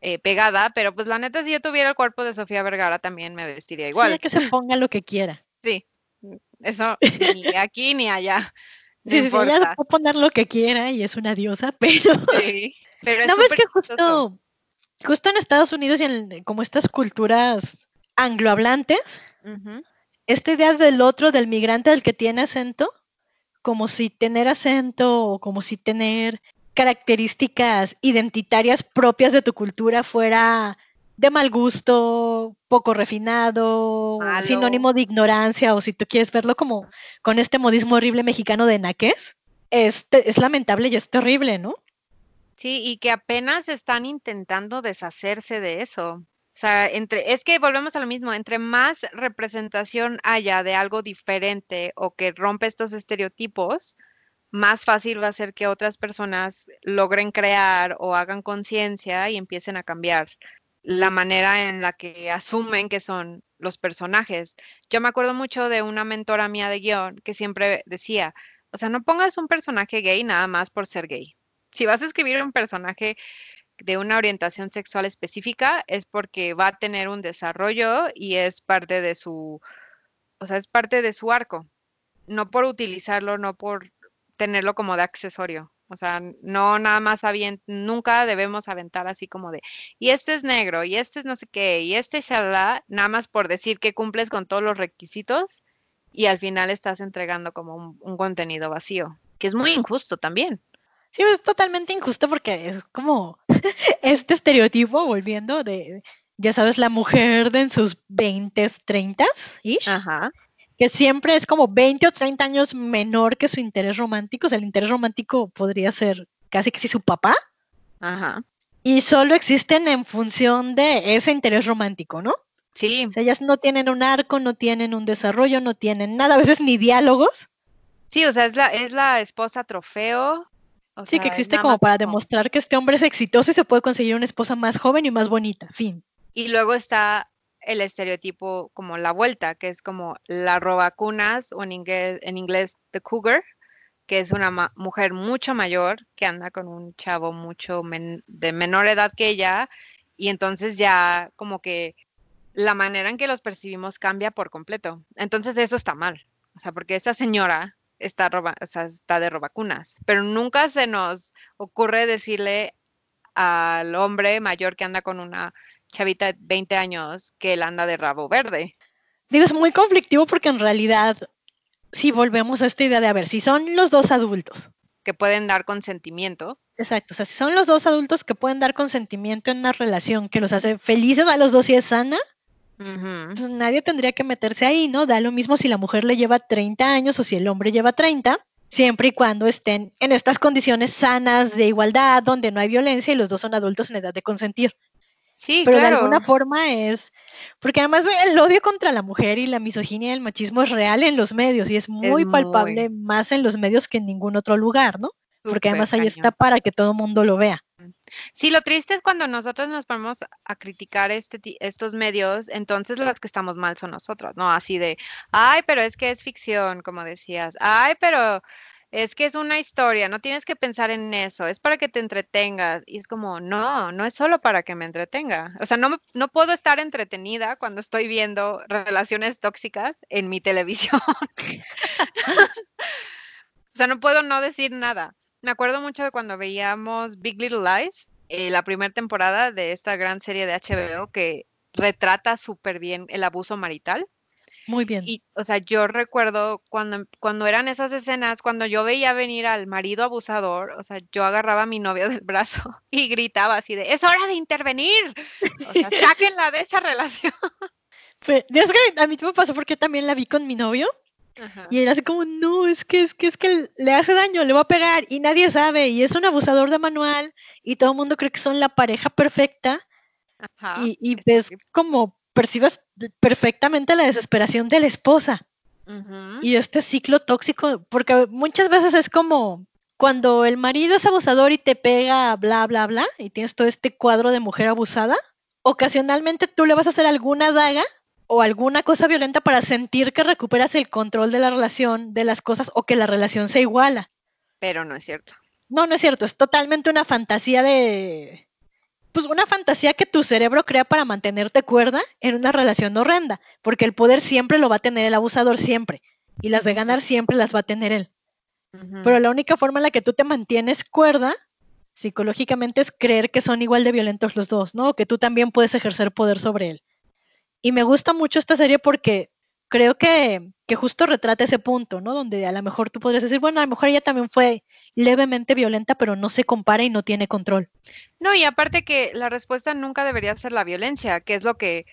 eh, pegada, pero pues la neta si yo tuviera el cuerpo de Sofía Vergara también me vestiría igual. Sí, que se ponga lo que quiera. Sí, eso ni aquí ni allá. No Sí, ella puede poner lo que quiera y es una diosa, pero Sí, pero es no súper que chistoso. justo, justo en Estados Unidos y en como estas culturas anglohablantes, Ujú. esta idea del otro, del migrante, del que tiene acento, como si tener acento o como si tener características identitarias propias de tu cultura fuera de mal gusto, poco refinado, Malo. sinónimo de ignorancia, o si tú quieres verlo como con este modismo horrible mexicano de naqués, es, es lamentable y es terrible, ¿no? Sí, y que apenas están intentando deshacerse de eso. O sea, entre, es que volvemos a lo mismo, entre más representación haya de algo diferente o que rompe estos estereotipos, más fácil va a ser que otras personas logren crear o hagan conciencia y empiecen a cambiar la manera en la que asumen que son los personajes. Yo me acuerdo mucho de una mentora mía de guion que siempre decía, o sea, no pongas un personaje gay nada más por ser gay. Si vas a escribir un personaje de una orientación sexual específica, es porque va a tener un desarrollo y es parte de su, o sea, es parte de su arco. No por utilizarlo, no por tenerlo como de accesorio. O sea, no nada más avient nunca debemos aventar así como de, y este es negro, y este es no sé qué, y este shalala, nada más por decir que cumples con todos los requisitos y al final estás entregando como un, un contenido vacío, que es muy injusto también. Sí, es totalmente injusto porque es como este estereotipo, volviendo de, ya sabes, la mujer de en sus 20, 30 ish, Ajá. Que siempre es como 20 o 30 años menor que su interés romántico. O sea, el interés romántico podría ser casi que si su papá. Ajá. Y solo existen en función de ese interés romántico, ¿no? Sí, O sea, ellas no tienen un arco, no tienen un desarrollo, no tienen nada, a veces ni diálogos. sí, o sea, es la, es la esposa trofeo. o Sí, que sea, existe como para demostrar que este hombre es exitoso y se puede conseguir una esposa más joven y más bonita. Fin. Y luego está el estereotipo como la vuelta, que es como la robacunas o en inglés, en inglés the cougar, que es una mujer mucho mayor que anda con un chavo mucho de menor edad que ella y entonces ya como que la manera en que los percibimos cambia por completo. Entonces eso está mal, o sea, porque esa señora está, roba, o sea, está de robacunas, pero nunca se nos ocurre decirle al hombre mayor que anda con una chavita de 20 años que él anda de rabo verde. Digo, es muy conflictivo porque en realidad, si volvemos a esta idea de, a ver, si son los dos adultos, que pueden dar consentimiento. exacto, o sea, si son los dos adultos que pueden dar consentimiento en una relación que los hace felices a los dos y es sana, pues nadie tendría que meterse ahí, ¿no? Da lo mismo si la mujer le lleva 30 años o si el hombre lleva 30, siempre y cuando estén en estas condiciones sanas de igualdad, donde no hay violencia y los dos son adultos en edad de consentir. Sí, Pero de alguna forma es, porque además el odio contra la mujer y la misoginia y el machismo es real en los medios y es muy muy. palpable más en los medios que en ningún otro lugar, ¿no? Porque además ahí cañón. está para que todo mundo lo vea. Sí, lo triste es cuando nosotros nos ponemos a criticar este, estos medios, entonces las que estamos mal son nosotros, ¿no? Así de, ay, pero es que es ficción, como decías, ay, pero es que es una historia, no tienes que pensar en eso, es para que te entretengas. Y es como, no, no es solo para que me entretenga. O sea, no, no puedo estar entretenida cuando estoy viendo relaciones tóxicas en mi televisión. o sea, no puedo no decir nada. Me acuerdo mucho de cuando veíamos Big Little Lies, eh, la primera temporada de esta gran serie de HBO que retrata súper bien el abuso marital. Muy bien. Y, o sea, yo recuerdo cuando, cuando eran esas escenas, cuando yo veía venir al marido abusador, o sea, yo agarraba a mi novio del brazo y gritaba así de, es hora de intervenir. O sea, sáquenla de esa relación. es que a mí me pasó porque también la vi con mi novio. Y él hace como, no, es que, es que es que le hace daño, le va a pegar y nadie sabe, y es un abusador de manual, y todo el mundo cree que son la pareja perfecta. Y, y ves como percibes perfectamente la desesperación de la esposa y este ciclo tóxico, porque muchas veces es como cuando el marido es abusador y te pega, bla, bla, bla, y tienes todo este cuadro de mujer abusada, ocasionalmente tú le vas a hacer alguna daga o alguna cosa violenta para sentir que recuperas el control de la relación, de las cosas, o que la relación se iguala. Pero no es cierto. No, no es cierto, es totalmente una fantasía de, pues una fantasía que tu cerebro crea para mantenerte cuerda en una relación horrenda, porque el poder siempre lo va a tener el abusador siempre, y las de ganar siempre las va a tener él. Pero la única forma en la que tú te mantienes cuerda psicológicamente es creer que son igual de violentos los dos, ¿no? Que tú también puedes ejercer poder sobre él. Y me gusta mucho esta serie porque creo que, que, justo retrata ese punto, ¿no? Donde a lo mejor tú podrías decir, bueno, a lo mejor ella también fue levemente violenta, pero no se compara y no tiene control. No, y aparte que la respuesta nunca debería ser la violencia, que es lo que,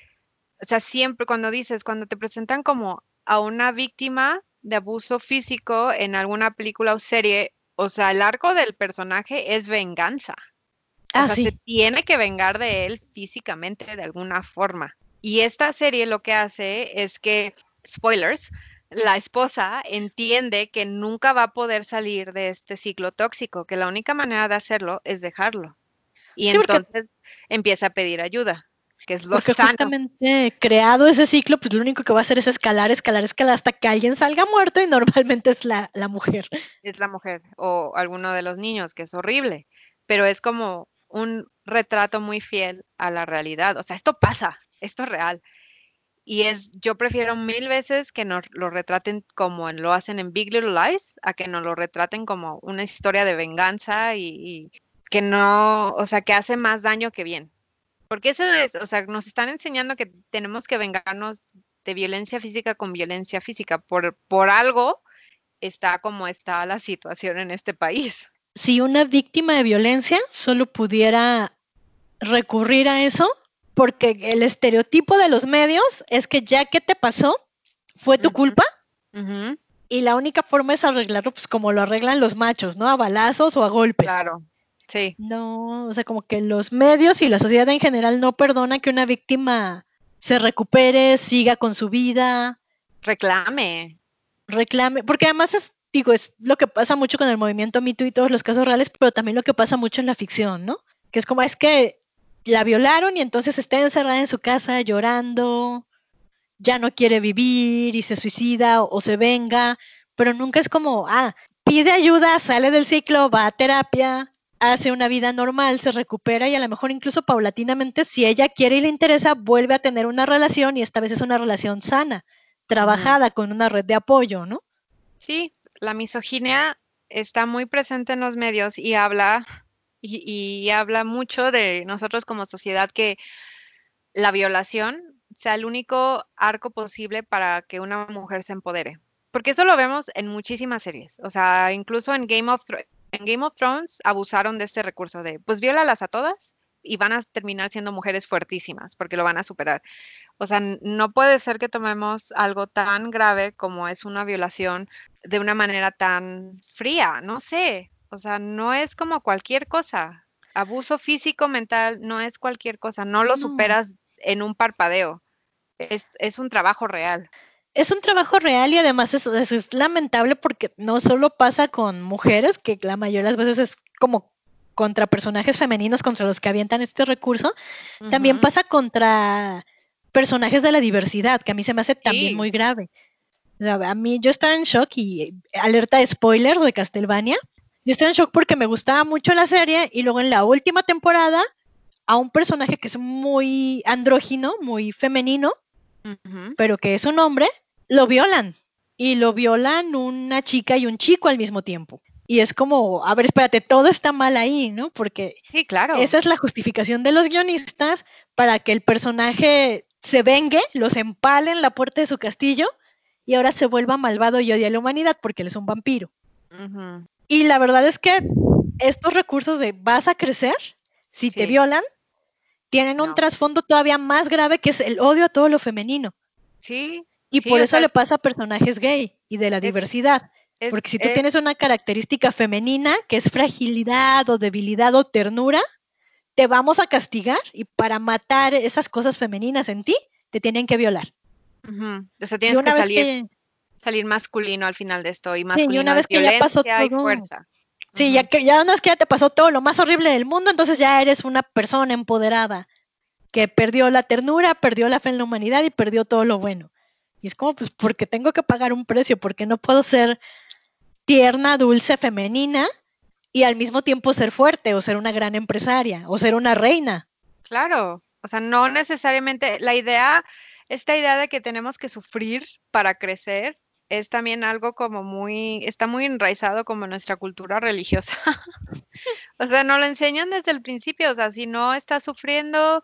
o sea, siempre cuando dices, cuando te presentan como a una víctima de abuso físico en alguna película o serie, o sea, el arco del personaje es venganza. O ah, sea, se tiene que vengar de él físicamente de alguna forma. Y esta serie lo que hace es que, spoilers, la esposa entiende que nunca va a poder salir de este ciclo tóxico, que la única manera de hacerlo es dejarlo. Y entonces empieza a pedir ayuda, que es lo porque justamente creado ese ciclo, pues lo único que va a hacer es escalar, escalar, escalar hasta que alguien salga muerto y normalmente es la, la mujer. Es la mujer o alguno de los niños, que es horrible, pero es como un retrato muy fiel a la realidad. O sea, esto pasa, esto es real. Y es, yo prefiero mil veces que nos lo retraten como lo hacen en Big Little Lies, a que nos lo retraten como una historia de venganza y, que no, o sea, que hace más daño que bien. Porque eso es, o sea, nos están enseñando que tenemos que vengarnos de violencia física con violencia física. Por, por algo está como está la situación en este país. Si una víctima de violencia solo pudiera recurrir a eso, porque el estereotipo de los medios es que ya que te pasó, fue tu culpa. Y la única forma es arreglarlo, pues como lo arreglan los machos, ¿no? A balazos o a golpes. Claro, sí. No, o sea, como que los medios y la sociedad en general no perdona que una víctima se recupere, siga con su vida. Reclame. Reclame, porque además es, digo, es lo que pasa mucho con el movimiento MeToo y todos los casos reales, pero también lo que pasa mucho en la ficción, ¿no? Que es como, es que la violaron y entonces está encerrada en su casa llorando, ya no quiere vivir y se suicida o, se venga, pero nunca es como, ah, pide ayuda, sale del ciclo, va a terapia, hace una vida normal, se recupera y a lo mejor incluso paulatinamente, si ella quiere y le interesa, vuelve a tener una relación y esta vez es una relación sana, trabajada con una red de apoyo, ¿no? Sí, la misoginia está muy presente en los medios y habla y, habla mucho de nosotros como sociedad que la violación sea el único arco posible para que una mujer se empodere. Porque eso lo vemos en muchísimas series. O sea, incluso en Game of, en Game of Thrones abusaron de este recurso de, pues viólalas a todas y van a terminar siendo mujeres fuertísimas porque lo van a superar. O sea, no puede ser que tomemos algo tan grave como es una violación de una manera tan fría, no sé. O sea, no es como cualquier cosa. Abuso físico, mental, no es cualquier cosa. No lo superas en un parpadeo. Es, un trabajo real. Es un trabajo real y además es, lamentable porque no solo pasa con mujeres, que la mayoría de las veces es como contra personajes femeninos contra los que avientan este recurso, también pasa contra personajes de la diversidad, que a mí se me hace también muy grave. O sea, a mí yo estaba en shock y alerta de spoilers de Castlevania. Yo estaba en shock porque me gustaba mucho la serie y luego en la última temporada a un personaje que es muy andrógino, muy femenino, pero que es un hombre, lo violan. Y lo violan una chica y un chico al mismo tiempo. Y es como, a ver, espérate, todo está mal ahí, ¿no? Porque sí, claro. esa es la justificación de los guionistas para que el personaje se vengue, los empale en la puerta de su castillo y ahora se vuelva malvado y odia a la humanidad porque él es un vampiro. Y la verdad es que estos recursos de vas a crecer si te violan tienen un trasfondo todavía más grave que es el odio a todo lo femenino. Sí. Y por eso le pasa a personajes gay y de la diversidad. Porque si tú tienes una característica femenina que es fragilidad o debilidad o ternura, te vamos a castigar y para matar esas cosas femeninas en ti, te tienen que violar. O sea, tienes que salir, salir masculino al final de esto y masculino sí, y una vez que ya pasó todo, Sí, ya que ya una vez que ya te pasó todo lo más horrible del mundo, entonces ya eres una persona empoderada que perdió la ternura, perdió la fe en la humanidad y perdió todo lo bueno. Y es como, pues, porque tengo que pagar un precio, porque no puedo ser tierna, dulce, femenina y al mismo tiempo ser fuerte o ser una gran empresaria o ser una reina. Claro, o sea, no necesariamente la idea, esta idea de que tenemos que sufrir para crecer, es también algo como muy, está muy enraizado como nuestra cultura religiosa. o sea, no lo enseñan desde el principio, o sea, si no estás sufriendo,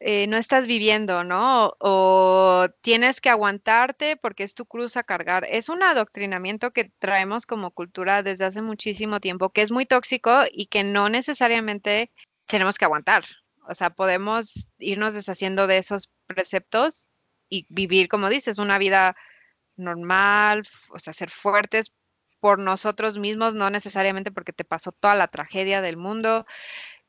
eh, no estás viviendo, ¿no? O, tienes que aguantarte porque es tu cruz a cargar. Es un adoctrinamiento que traemos como cultura desde hace muchísimo tiempo, que es muy tóxico y que no necesariamente tenemos que aguantar. O sea, podemos irnos deshaciendo de esos preceptos y vivir, como dices, una vida normal, o sea, ser fuertes por nosotros mismos, no necesariamente porque te pasó toda la tragedia del mundo,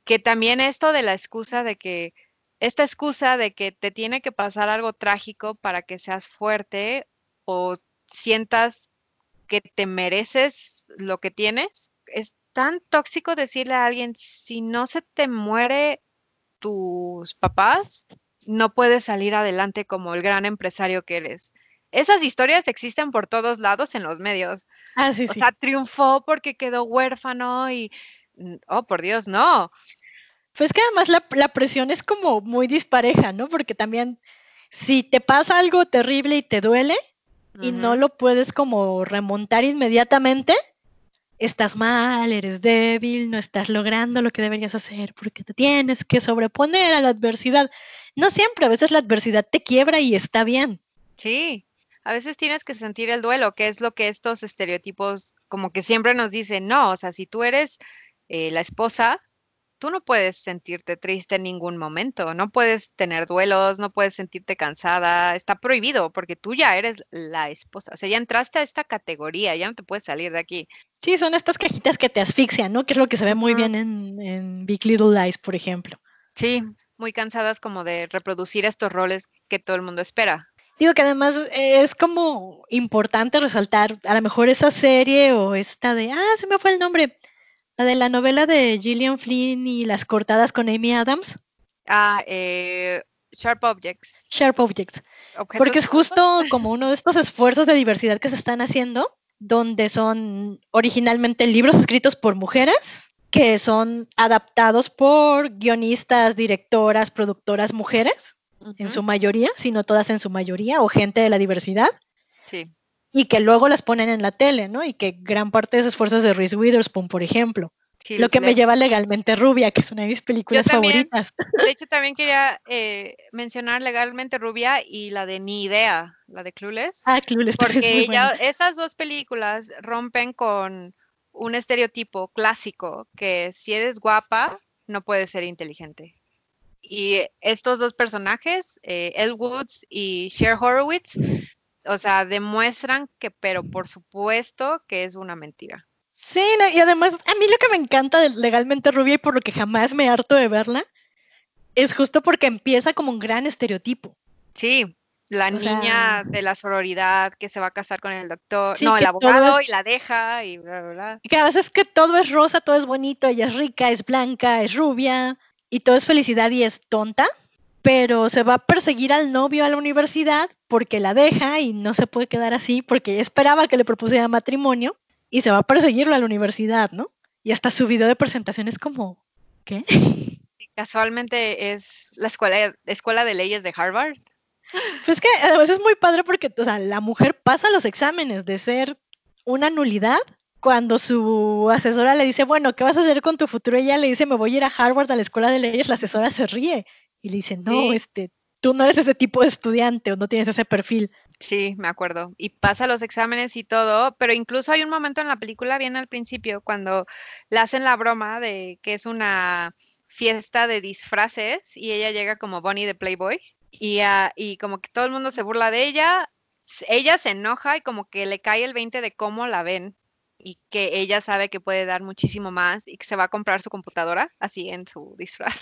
que también esto de la excusa de que, esta excusa de que te tiene que pasar algo trágico para que seas fuerte o sientas que te mereces lo que tienes, es tan tóxico decirle a alguien, si no se te muere tus papás, no puedes salir adelante como el gran empresario que eres esas historias existen por todos lados en los medios. Ah, sí, o sea, triunfó porque quedó huérfano y, oh, por Dios, no. Pues que además la, presión es como muy dispareja, ¿no? Porque también si te pasa algo terrible y te duele y no lo puedes como remontar inmediatamente, estás mal, eres débil, no estás logrando lo que deberías hacer porque te tienes que sobreponer a la adversidad. No siempre, a veces la adversidad te quiebra y está bien. Sí, a veces tienes que sentir el duelo, que es lo que estos estereotipos como que siempre nos dicen, no, o sea, si tú eres eh, la esposa, tú no puedes sentirte triste en ningún momento, no puedes tener duelos, no puedes sentirte cansada, está prohibido porque tú ya eres la esposa, o sea, ya entraste a esta categoría, ya no te puedes salir de aquí. Sí, son estas cajitas que te asfixian, ¿no? Que es lo que se ve muy bien en, en Big Little Lies, por ejemplo. Sí, muy cansadas como de reproducir estos roles que todo el mundo espera. Digo que además es como importante resaltar a lo mejor esa serie o esta de, ah, se me fue el nombre, la de la novela de Gillian Flynn y las cortadas con Amy Adams. Ah, eh, Sharp Objects. Sharp Objects. Porque es justo como uno de estos esfuerzos de diversidad que se están haciendo, donde son originalmente libros escritos por mujeres que son adaptados por guionistas, directoras, productoras mujeres en su mayoría, sino todas en su mayoría, o gente de la diversidad. Sí. Y que luego las ponen en la tele, ¿no? Y que gran parte de ese esfuerzo es de Reese Witherspoon, por ejemplo. lo que me lleva legalmente rubia, que es una de mis películas favoritas. De hecho, también quería eh, mencionar legalmente rubia y la de Ni Idea, la de Clueless. Ah, Clueless. Porque ya esas dos películas rompen con un estereotipo clásico que si eres guapa, no puedes ser inteligente. Y estos dos personajes, eh, Woods y Cher Horowitz, o sea, demuestran que, pero por supuesto que es una mentira. Sí, y además, a mí lo que me encanta de Legalmente Rubia y por lo que jamás me harto de verla, es justo porque empieza como un gran estereotipo. Sí, la niña de la sororidad que se va a casar con el doctor, no, el abogado y la deja y bla, bla, bla. Y que a veces que todo es rosa, todo es bonito, ella es rica, es blanca, es rubia, y todo es felicidad y es tonta, pero se va a perseguir al novio a la universidad porque la deja y no se puede quedar así porque esperaba que le propusiera matrimonio y se va a perseguirlo a la universidad, ¿no? Y hasta su video de presentación es como, ¿qué? Casualmente es la escuela, escuela de leyes de Harvard. Pues que además es muy padre porque, o sea, la mujer pasa los exámenes de ser una nulidad cuando su asesora le dice, bueno, ¿qué vas a hacer con tu futuro? Ella le dice, me voy a ir a Harvard a la escuela de leyes, la asesora se ríe y le dice, no, este, tú no eres ese tipo de estudiante o no tienes ese perfil. Sí, me acuerdo. Y pasa los exámenes y todo, pero incluso hay un momento en la película, bien al principio, cuando le hacen la broma de que es una fiesta de disfraces y ella llega como Bonnie de Playboy y, uh, y como que todo el mundo se burla de ella, ella se enoja y como que le cae el 20 de cómo la ven y que ella sabe que puede dar muchísimo más y que se va a comprar su computadora así en su disfraz.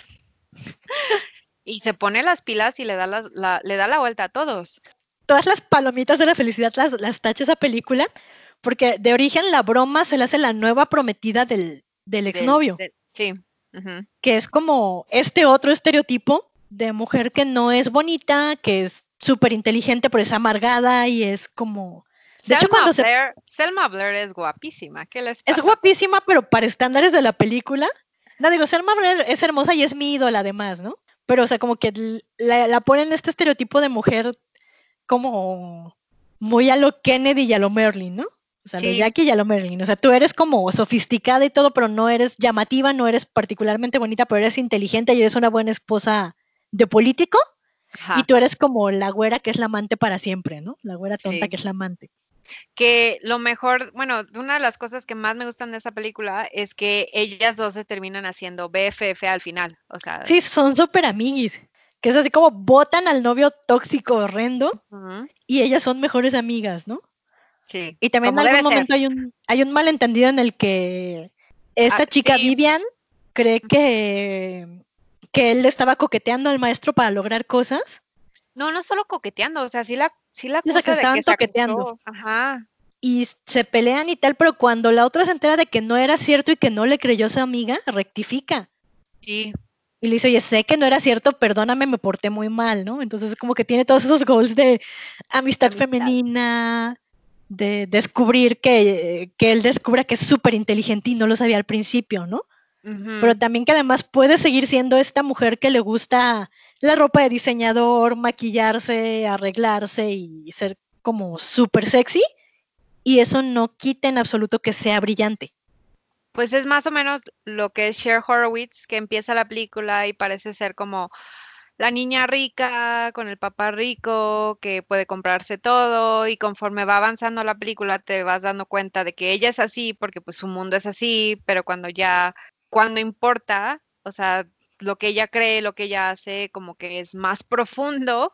y se pone las pilas y le da la, le da la vuelta a todos. Todas las palomitas de la felicidad las, las tacha esa película, porque de origen la broma se le hace la nueva prometida del, del exnovio. sí. Que es como este otro estereotipo de mujer que no es bonita, que es súper inteligente, pero es amargada y es como de hecho, cuando Blair, Selma Blair es guapísima. ¿Qué les Es guapísima, pero para estándares de la película. No, digo, Selma Blair es hermosa y es mi ídola además, ¿no? Pero, o sea, como que la, la ponen este estereotipo de mujer como muy a lo Kennedy y a lo Merlin, ¿no? O sea, sí. Jackie y a lo Merlin. O sea, tú eres como sofisticada y todo, pero no eres llamativa, no eres particularmente bonita, pero eres inteligente y eres una buena esposa de político. Ajá. Y tú eres como la güera que es la amante para siempre, ¿no? La güera tonta sí. que es la amante que lo mejor, bueno, una de las cosas que más me gustan de esa película es que ellas dos se terminan haciendo BFF al final, o sea. Sí, son súper amiguis, que es así como botan al novio tóxico horrendo uh -huh. y ellas son mejores amigas, ¿no? Sí. Y también en algún momento hay un, hay un malentendido en el que esta ah, chica sí. Vivian cree que, que él le estaba coqueteando al maestro para lograr cosas. No, no solo coqueteando, o sea, sí la Sí, la o sea, que estaban que toqueteando. Ajá. Y se pelean y tal, pero cuando la otra se entera de que no era cierto y que no le creyó a su amiga, rectifica. Sí. Y le dice, oye, sé que no era cierto, perdóname, me porté muy mal, ¿no? Entonces, como que tiene todos esos goals de amistad, amistad. femenina, de descubrir que, que él descubra que es súper inteligente y no lo sabía al principio, ¿no? Uh -huh. Pero también que además puede seguir siendo esta mujer que le gusta la ropa de diseñador, maquillarse, arreglarse y ser como súper sexy. Y eso no quita en absoluto que sea brillante. Pues es más o menos lo que es Cher Horowitz, que empieza la película y parece ser como la niña rica con el papá rico que puede comprarse todo y conforme va avanzando la película te vas dando cuenta de que ella es así porque pues su mundo es así, pero cuando ya, cuando importa, o sea, lo que ella cree, lo que ella hace, como que es más profundo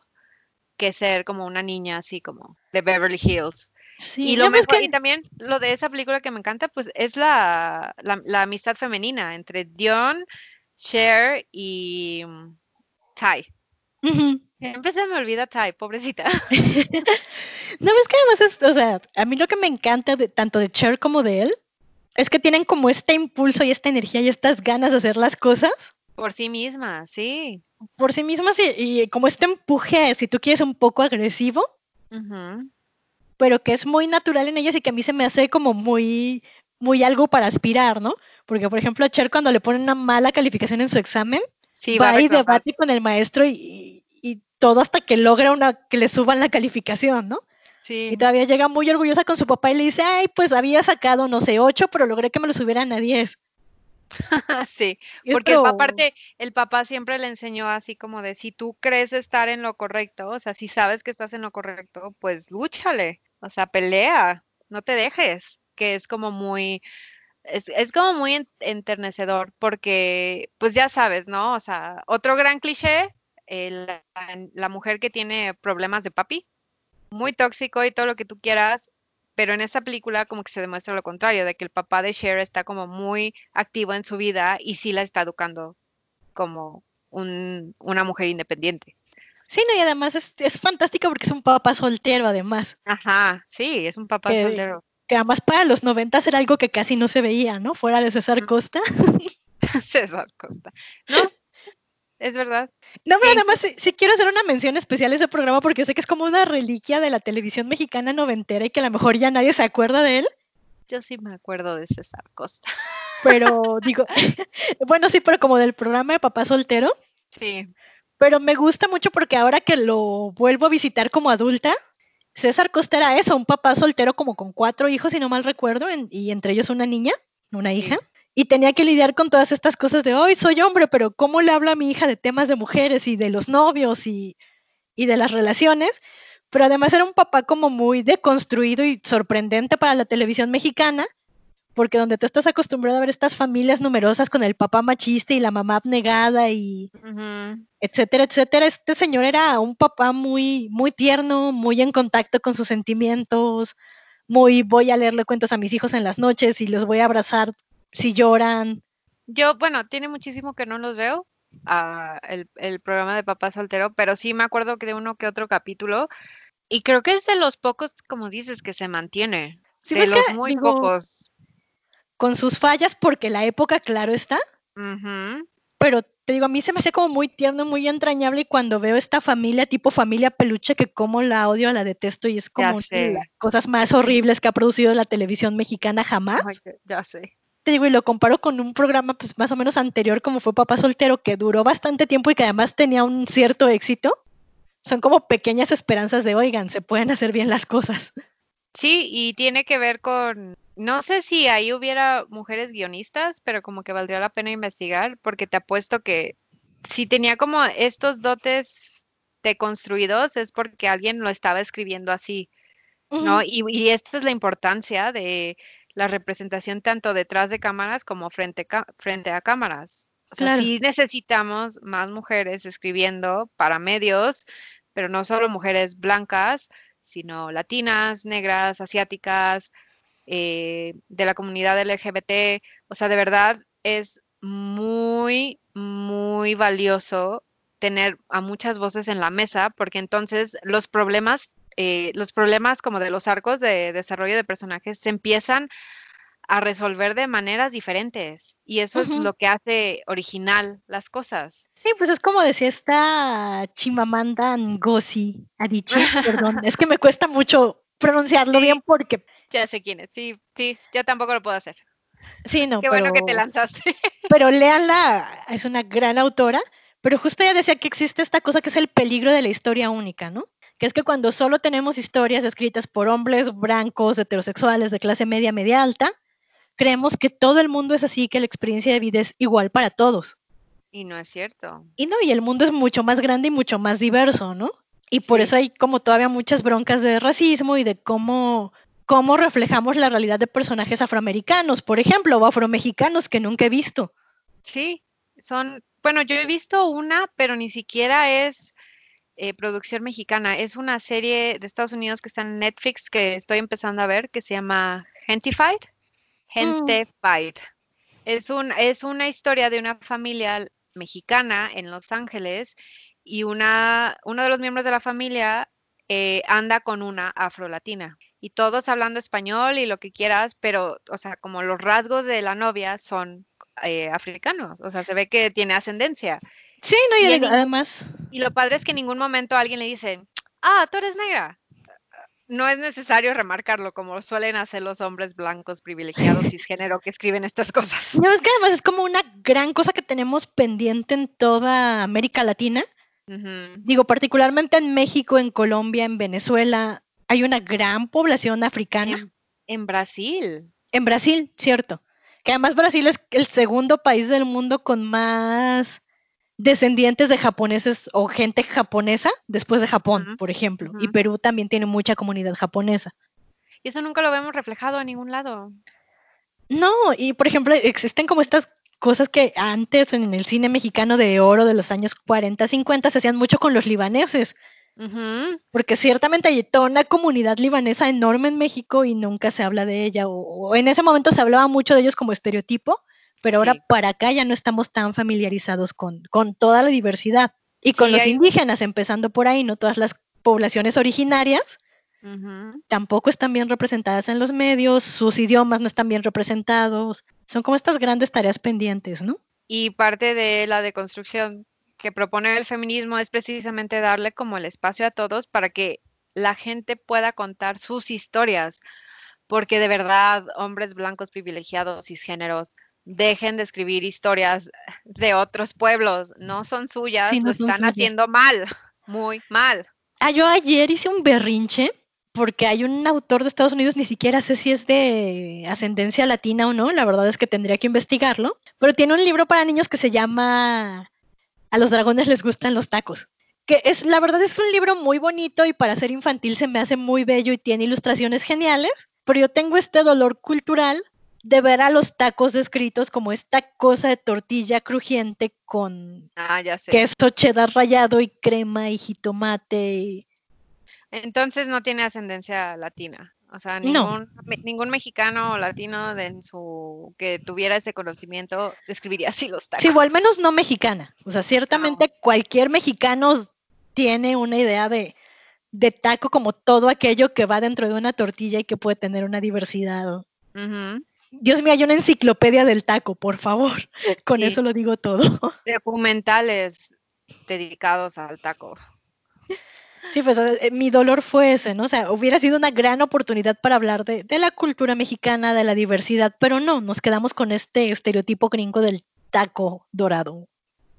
que ser como una niña así como de Beverly Hills. Sí, y, lo mejor, que... y también lo de esa película que me encanta, pues es la, la, la amistad femenina entre Dion, Cher y um, Ty. Uh -huh. Siempre se me olvida Ty, pobrecita. no, es que además es, o sea, a mí lo que me encanta de, tanto de Cher como de él es que tienen como este impulso y esta energía y estas ganas de hacer las cosas por sí misma, sí. Por sí misma, sí, y como este empuje, si tú quieres, un poco agresivo, uh -huh. pero que es muy natural en ellas y que a mí se me hace como muy, muy algo para aspirar, ¿no? Porque, por ejemplo, a Cher cuando le ponen una mala calificación en su examen, sí, va, va y debate con el maestro y, y, todo hasta que logra una que le suban la calificación, ¿no? Sí. Y todavía llega muy orgullosa con su papá y le dice, ay, pues había sacado, no sé, ocho, pero logré que me lo subieran a diez. sí, porque Esto... aparte el papá siempre le enseñó así como de si tú crees estar en lo correcto, o sea, si sabes que estás en lo correcto, pues lúchale, o sea, pelea, no te dejes, que es como muy, es, es como muy enternecedor, porque pues ya sabes, ¿no? O sea, otro gran cliché, eh, la, la mujer que tiene problemas de papi, muy tóxico y todo lo que tú quieras, pero en esta película como que se demuestra lo contrario, de que el papá de Cher está como muy activo en su vida y sí la está educando como un, una mujer independiente. Sí, no, y además es, es fantástico porque es un papá soltero además. Ajá, sí, es un papá que, soltero. Que además para los noventas era algo que casi no se veía, ¿no? Fuera de César Costa. César Costa. ¿No? Es verdad. No, pero además sí, quiero hacer una mención especial a ese programa porque sé que es como una reliquia de la televisión mexicana noventera y que a lo mejor ya nadie se acuerda de él. Yo sí me acuerdo de César Costa. Pero digo, bueno, sí, pero como del programa de Papá Soltero. Sí. Pero me gusta mucho porque ahora que lo vuelvo a visitar como adulta, César Costa era eso, un papá soltero como con cuatro hijos, si no mal recuerdo, y entre ellos una niña, una hija. Y tenía que lidiar con todas estas cosas de hoy soy hombre, pero ¿cómo le hablo a mi hija de temas de mujeres y de los novios y, y de las relaciones? Pero además era un papá como muy deconstruido y sorprendente para la televisión mexicana, porque donde tú estás acostumbrado a ver estas familias numerosas con el papá machista y la mamá abnegada y etcétera, etcétera, este señor era un papá muy, muy tierno, muy en contacto con sus sentimientos, muy voy a leerle cuentos a mis hijos en las noches y los voy a abrazar si lloran. Yo, bueno, tiene muchísimo que no los veo, ah, el, el, programa de papá soltero, pero sí me acuerdo que de uno que otro capítulo y creo que es de los pocos, como dices, que se mantiene. Sí, de los muy pocos con sus fallas, porque la época, claro está. Pero te digo, a mí se me hace como muy tierno, muy entrañable y cuando veo esta familia, tipo familia peluche, que como la odio, la detesto y es como las cosas más horribles que ha producido la televisión mexicana jamás. ya sé. Te digo, y lo comparo con un programa pues más o menos anterior como fue Papá Soltero, que duró bastante tiempo y que además tenía un cierto éxito. Son como pequeñas esperanzas de, oigan, se pueden hacer bien las cosas. Sí, y tiene que ver con no sé si ahí hubiera mujeres guionistas, pero como que valdría la pena investigar, porque te apuesto que si tenía como estos dotes deconstruidos es porque alguien lo estaba escribiendo así, ¿no? y, y, esta es la importancia de la representación tanto detrás de cámaras como frente, frente a cámaras. O sea, sí necesitamos más mujeres escribiendo para medios, pero no solo mujeres blancas, sino latinas, negras, asiáticas, eh, de la comunidad LGBT. O sea, de verdad es muy, muy valioso tener a muchas voces en la mesa, porque entonces los problemas, eh, los problemas como de los arcos de desarrollo de personajes se empiezan a resolver de maneras diferentes. Y eso es lo que hace original las cosas. Sí, pues es como decía esta Chimamanda Ngozi dicho perdón, es que me cuesta mucho pronunciarlo bien porque ya sé quién es. Sí, sí, yo tampoco lo puedo hacer. Sí, no. Qué bueno que te lanzaste. Pero léanla, es una gran autora. Pero justo ella decía que existe esta cosa que es el peligro de la historia única, ¿no? Que es que cuando solo tenemos historias escritas por hombres blancos, heterosexuales, de clase media, media alta, creemos que todo el mundo es así, que la experiencia de vida es igual para todos. Y no es cierto. Y no, y el mundo es mucho más grande y mucho más diverso, ¿no? Y por eso hay como todavía muchas broncas de racismo y de cómo cómo reflejamos la realidad de personajes afroamericanos, por ejemplo, o afromexicanos que nunca he visto. Sí, son, bueno, yo he visto una, pero ni siquiera es eh, producción mexicana, es una serie de Estados Unidos que está en Netflix que estoy empezando a ver, que se llama Gentified. Gentified. Es, un, es una historia de una familia mexicana en Los Ángeles y una, uno de los miembros de la familia eh, anda con una afrolatina y todos hablando español y lo que quieras, pero, o sea, como los rasgos de la novia son eh, africanos, o sea, se ve que tiene ascendencia. Sí, no, y, además. Y lo padre es que en ningún momento alguien le dice, ah, tú eres negra. No es necesario remarcarlo como suelen hacer los hombres blancos privilegiados cisgénero que escriben estas cosas. No, es que además es como una gran cosa que tenemos pendiente en toda América Latina. Digo, particularmente en México, en Colombia, en Venezuela, hay una gran población africana. En, Brasil. En Brasil, cierto. Que además Brasil es el segundo país del mundo con más descendientes de japoneses o gente japonesa después de Japón, por ejemplo. Y Perú también tiene mucha comunidad japonesa. Y eso nunca lo vemos reflejado en ningún lado. No, y por ejemplo, existen como estas cosas que antes en el cine mexicano de oro de los años 40, 50 se hacían mucho con los libaneses. Porque ciertamente hay toda una comunidad libanesa enorme en México y nunca se habla de ella. O, en ese momento se hablaba mucho de ellos como estereotipo, pero ahora para acá ya no estamos tan familiarizados con, con toda la diversidad. Y con los indígenas, empezando por ahí, no todas las poblaciones originarias. Tampoco están bien representadas en los medios, sus idiomas no están bien representados. Son como estas grandes tareas pendientes, ¿no? Y parte de la deconstrucción que propone el feminismo es precisamente darle como el espacio a todos para que la gente pueda contar sus historias, porque de verdad hombres blancos privilegiados, cisgéneros, dejen de escribir historias de otros pueblos, no son suyas, lo están haciendo mal, muy mal. Ah, yo ayer hice un berrinche porque hay un autor de Estados Unidos, ni siquiera sé si es de ascendencia latina o no, la verdad es que tendría que investigarlo, pero tiene un libro para niños que se llama A los dragones les gustan los tacos. Que es, la verdad es un libro muy bonito y para ser infantil se me hace muy bello y tiene ilustraciones geniales, pero yo tengo este dolor cultural de ver a los tacos descritos como esta cosa de tortilla crujiente con ah, queso cheddar rallado y crema y jitomate. Entonces no tiene ascendencia latina. O sea, ningún, ningún mexicano o latino de su, que tuviera ese conocimiento describiría así los tacos. Sí, o al menos no mexicana. O sea, ciertamente cualquier mexicano tiene una idea de, de, taco como todo aquello que va dentro de una tortilla y que puede tener una diversidad. Dios mío, hay una enciclopedia del taco, por favor. Con eso lo digo todo. Documentales dedicados al taco. Sí, pues eh, mi dolor fue ese, ¿no? O sea, hubiera sido una gran oportunidad para hablar de, de, la cultura mexicana, de la diversidad, pero no, nos quedamos con este estereotipo gringo del taco dorado,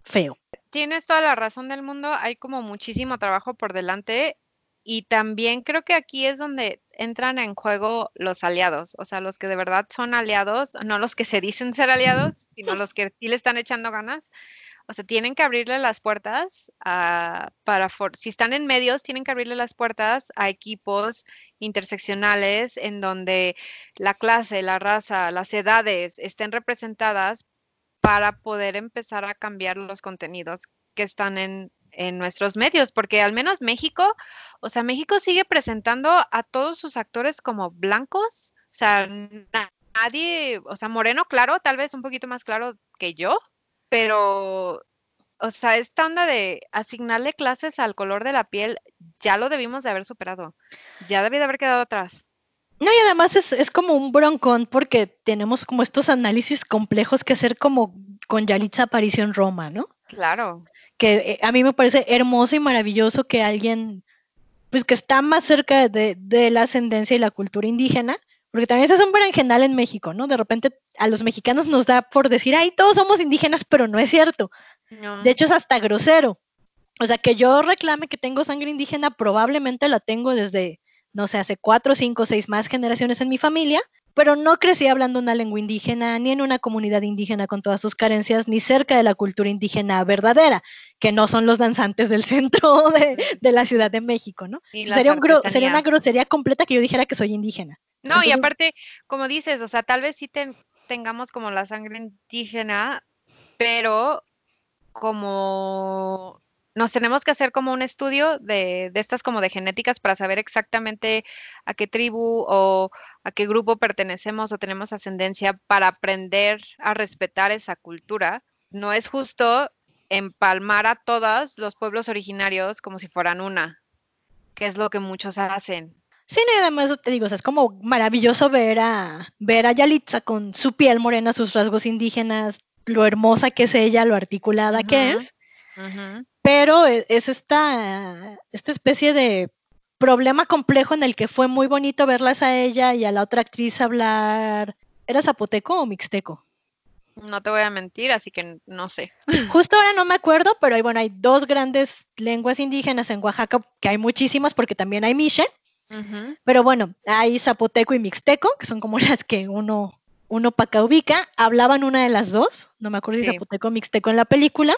feo. Tienes toda la razón del mundo, hay como muchísimo trabajo por delante y también creo que aquí es donde entran en juego los aliados, o sea, los que de verdad son aliados, no los que se dicen ser aliados, sino los que sí le están echando ganas o sea, tienen que abrirle las puertas a, para, si están en medios, tienen que abrirle las puertas a equipos interseccionales en donde la clase, la raza, las edades estén representadas para poder empezar a cambiar los contenidos que están en, en nuestros medios, porque al menos México, o sea, México sigue presentando a todos sus actores como blancos, o sea, nadie, o sea, moreno, claro, tal vez un poquito más claro que yo, pero, o sea, esta onda de asignarle clases al color de la piel, ya lo debimos de haber superado. Ya debía de haber quedado atrás. No, y además es, como un broncón porque tenemos como estos análisis complejos que hacer como con Yalitza Aparicio en Roma, ¿no? Claro. Que eh, a mí me parece hermoso y maravilloso que alguien, pues que está más cerca de, de la ascendencia y la cultura indígena, porque también es un berenjenal en México, ¿no? De repente a los mexicanos nos da por decir, ay, todos somos indígenas, pero no es cierto. De hecho, es hasta grosero. O sea, que yo reclame que tengo sangre indígena, probablemente la tengo desde, no sé, hace cuatro, cinco, seis más generaciones en mi familia, pero no crecí hablando una lengua indígena, ni en una comunidad indígena con todas sus carencias, ni cerca de la cultura indígena verdadera, que no son los danzantes del centro de, la Ciudad de México, ¿no? Sería, sería, una grosería completa que yo dijera que soy indígena. No, y aparte, como dices, o sea, tal vez sí tengamos como la sangre indígena, pero como nos tenemos que hacer como un estudio de, de, estas como de genéticas para saber exactamente a qué tribu o a qué grupo pertenecemos o tenemos ascendencia para aprender a respetar esa cultura. No es justo empalmar a todos los pueblos originarios como si fueran una, que es lo que muchos hacen. Sí, y además te digo, es como maravilloso ver a, ver a Yalitza con su piel morena, sus rasgos indígenas, lo hermosa que es ella, lo articulada que es. Pero e, es esta, esta especie de problema complejo en el que fue muy bonito verlas a ella y a la otra actriz hablar. ¿Era zapoteco o mixteco? No te voy a mentir, así que no sé. Justo ahora no me acuerdo, pero hay, bueno, hay dos grandes lenguas indígenas en Oaxaca, que hay muchísimas porque también hay miche. Pero bueno, hay zapoteco y mixteco, que son como las que uno, uno para acá ubica. Hablaban una de las dos, no me acuerdo si zapoteco o mixteco en la película.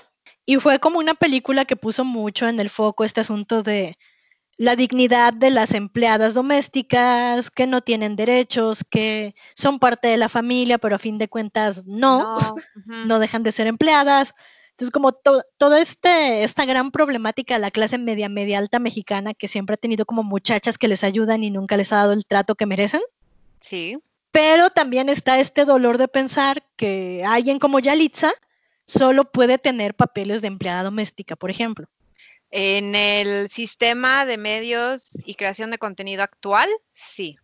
Y fue como una película que puso mucho en el foco este asunto de la dignidad de las empleadas domésticas, que no tienen derechos, que son parte de la familia, pero a fin de cuentas no, no, dejan de ser empleadas. Entonces, como toda este, esta gran problemática de la clase media, media alta mexicana, que siempre ha tenido como muchachas que les ayudan y nunca les ha dado el trato que merecen. Sí. Pero también está este dolor de pensar que alguien como Yalitza solo puede tener papeles de empleada doméstica, por ejemplo. En el sistema de medios y creación de contenido actual, sí.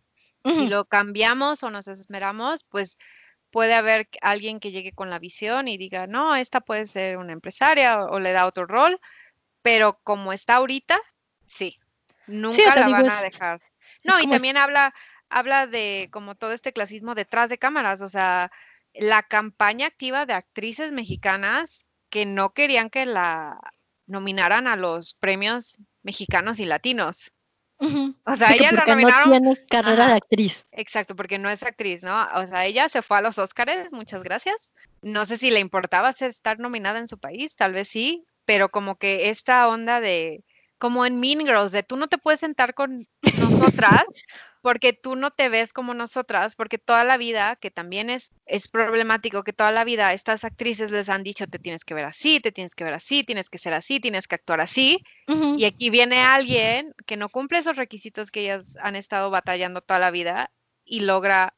Si lo cambiamos o nos esmeramos, pues puede haber alguien que llegue con la visión y diga, no, esta puede ser una empresaria o, le da otro rol, pero como está ahorita, sí, nunca la van a dejar. No, y también habla, habla de como todo este clasismo detrás de cámaras, o sea, la campaña activa de actrices mexicanas que no querían que la nominaran a los premios mexicanos y latinos. O sea, ella la nominaron. No tiene carrera de actriz. Exacto, porque no es actriz, ¿no? O sea, ella se fue a los Óscares, muchas gracias. No sé si le importaba estar nominada en su país, tal vez sí, pero como que esta onda de, como en Mean Girls, de tú no te puedes sentar con nosotras porque tú no te ves como nosotras, porque toda la vida, que también es, es problemático, que toda la vida estas actrices les han dicho, te tienes que ver así, te tienes que ver así, tienes que ser así, tienes que actuar así, y aquí viene alguien que no cumple esos requisitos que ellas han estado batallando toda la vida y logra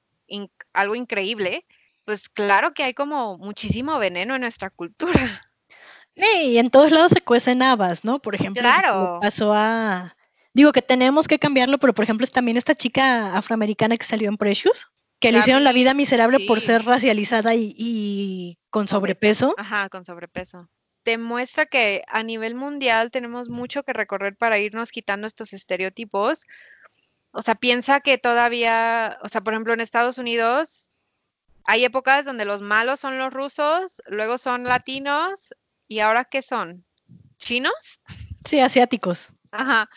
algo increíble, pues claro que hay como muchísimo veneno en nuestra cultura. y en todos lados se cuecen habas, ¿no? Por ejemplo, claro. pasó a Digo que tenemos que cambiarlo, pero por ejemplo, es también esta chica afroamericana que salió en Precious, que le hicieron la vida miserable por ser racializada y, con sobrepeso. Ajá, con sobrepeso. Demuestra que a nivel mundial tenemos mucho que recorrer para irnos quitando estos estereotipos. O sea, piensa que todavía, o sea, por ejemplo, en Estados Unidos hay épocas donde los malos son los rusos, luego son latinos y ahora qué son? ¿Chinos? Sí, asiáticos. Ajá.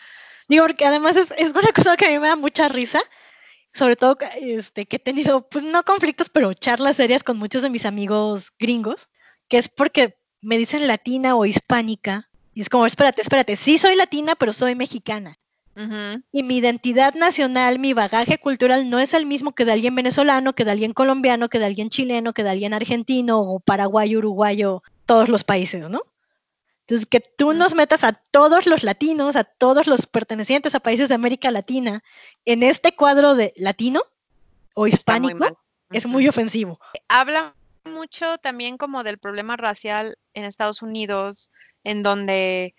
Digo, porque además es, es, una cosa que a mí me da mucha risa, sobre todo este, que he tenido, pues no conflictos, pero charlas serias con muchos de mis amigos gringos, que es porque me dicen latina o hispánica, y es como, espérate, espérate, sí soy latina, pero soy mexicana. Y mi identidad nacional, mi bagaje cultural no es el mismo que de alguien venezolano, que de alguien colombiano, que de alguien chileno, que de alguien argentino o paraguayo, uruguayo, todos los países, ¿no? Entonces, que tú nos metas a todos los latinos, a todos los pertenecientes a países de América Latina en este cuadro de latino o hispánico es muy ofensivo. Habla mucho también como del problema racial en Estados Unidos, en donde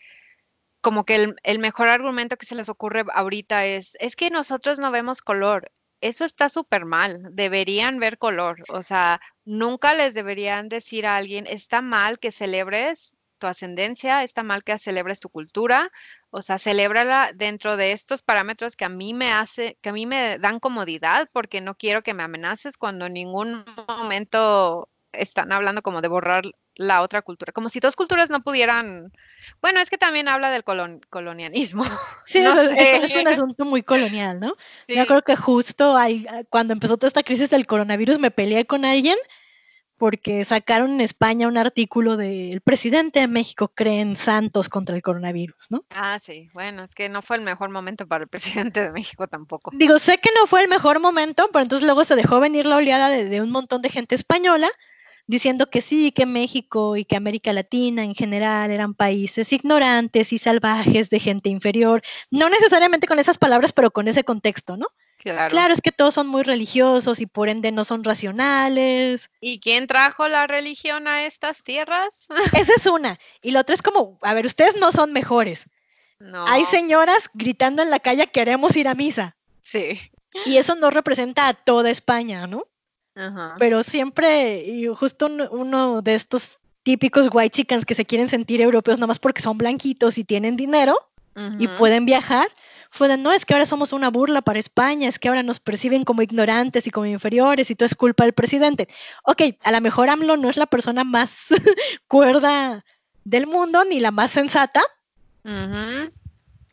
como que el, el, mejor argumento que se les ocurre ahorita es, es que nosotros no vemos color. Eso está súper mal, deberían ver color, o sea, nunca les deberían decir a alguien, está mal que celebres tu ascendencia, está mal que celebres tu cultura, o sea, celébrala dentro de estos parámetros que a mí me hace, que a mí me dan comodidad, porque no quiero que me amenaces cuando en ningún momento están hablando como de borrar la otra cultura, como si dos culturas no pudieran, bueno, es que también habla del colonialismo. Sí, es, un asunto muy colonial, ¿no? Yo creo que justo ahí, cuando empezó toda esta crisis del coronavirus, me peleé con alguien porque sacaron en España un artículo del presidente de México cree en santos contra el coronavirus, ¿no? Ah, sí, bueno, es que no fue el mejor momento para el presidente de México tampoco. Digo, sé que no fue el mejor momento, pero entonces luego se dejó venir la oleada de, un montón de gente española diciendo que sí, que México y que América Latina en general eran países ignorantes y salvajes de gente inferior, no necesariamente con esas palabras, pero con ese contexto, ¿no? Claro. es que todos son muy religiosos y por ende no son racionales. ¿Y quién trajo la religión a estas tierras? Esa es una. Y la otra es como, a ver, ustedes no son mejores. No. Hay señoras gritando en la calle, queremos ir a misa. Sí. Y eso no representa a toda España, ¿no? Ajá. Pero siempre, y justo uno de estos típicos white chickens que se quieren sentir europeos nada más porque son blanquitos y tienen dinero y pueden viajar, fue de, no, es que ahora somos una burla para España, es que ahora nos perciben como ignorantes y como inferiores y todo es culpa del presidente. Ok, a lo mejor AMLO no es la persona más cuerda del mundo ni la más sensata.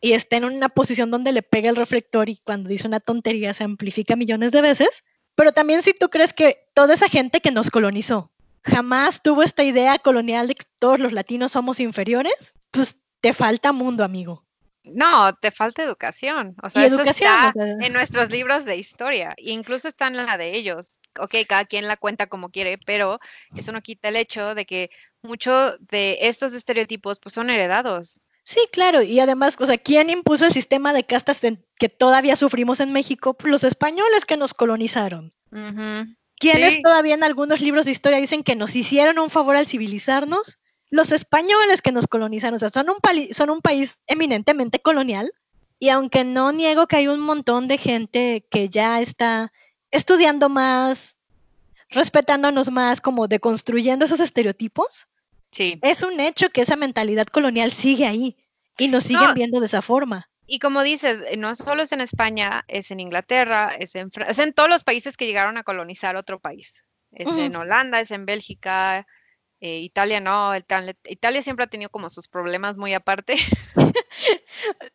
Y está en una posición donde le pega el reflector y cuando dice una tontería se amplifica millones de veces. Pero también si tú crees que toda esa gente que nos colonizó jamás tuvo esta idea colonial de que todos los latinos somos inferiores, pues te falta mundo, amigo. No, te falta educación. O sea, eso está en nuestros libros de historia. E incluso está en la de ellos. Ok, cada quien la cuenta como quiere, pero eso no quita el hecho de que muchos de estos estereotipos pues son heredados. Sí, claro, y además, o sea, ¿quién impuso el sistema de castas que todavía sufrimos en México? Pues los españoles que nos colonizaron. ¿Quiénes todavía en algunos libros de historia dicen que nos hicieron un favor al civilizarnos? Los españoles que nos colonizaron, o sea, son un, son un país eminentemente colonial, y aunque no niego que hay un montón de gente que ya está estudiando más, respetándonos más, como deconstruyendo esos estereotipos, Sí. es un hecho que esa mentalidad colonial sigue ahí y nos siguen No. viendo de esa forma. Y como dices, eh, no solo es en España, es en Inglaterra, es en, Fra- es en todos los países que llegaron a colonizar otro país. Es en Holanda, es en Bélgica, eh, Italia no, el Italia siempre ha tenido como sus problemas muy aparte,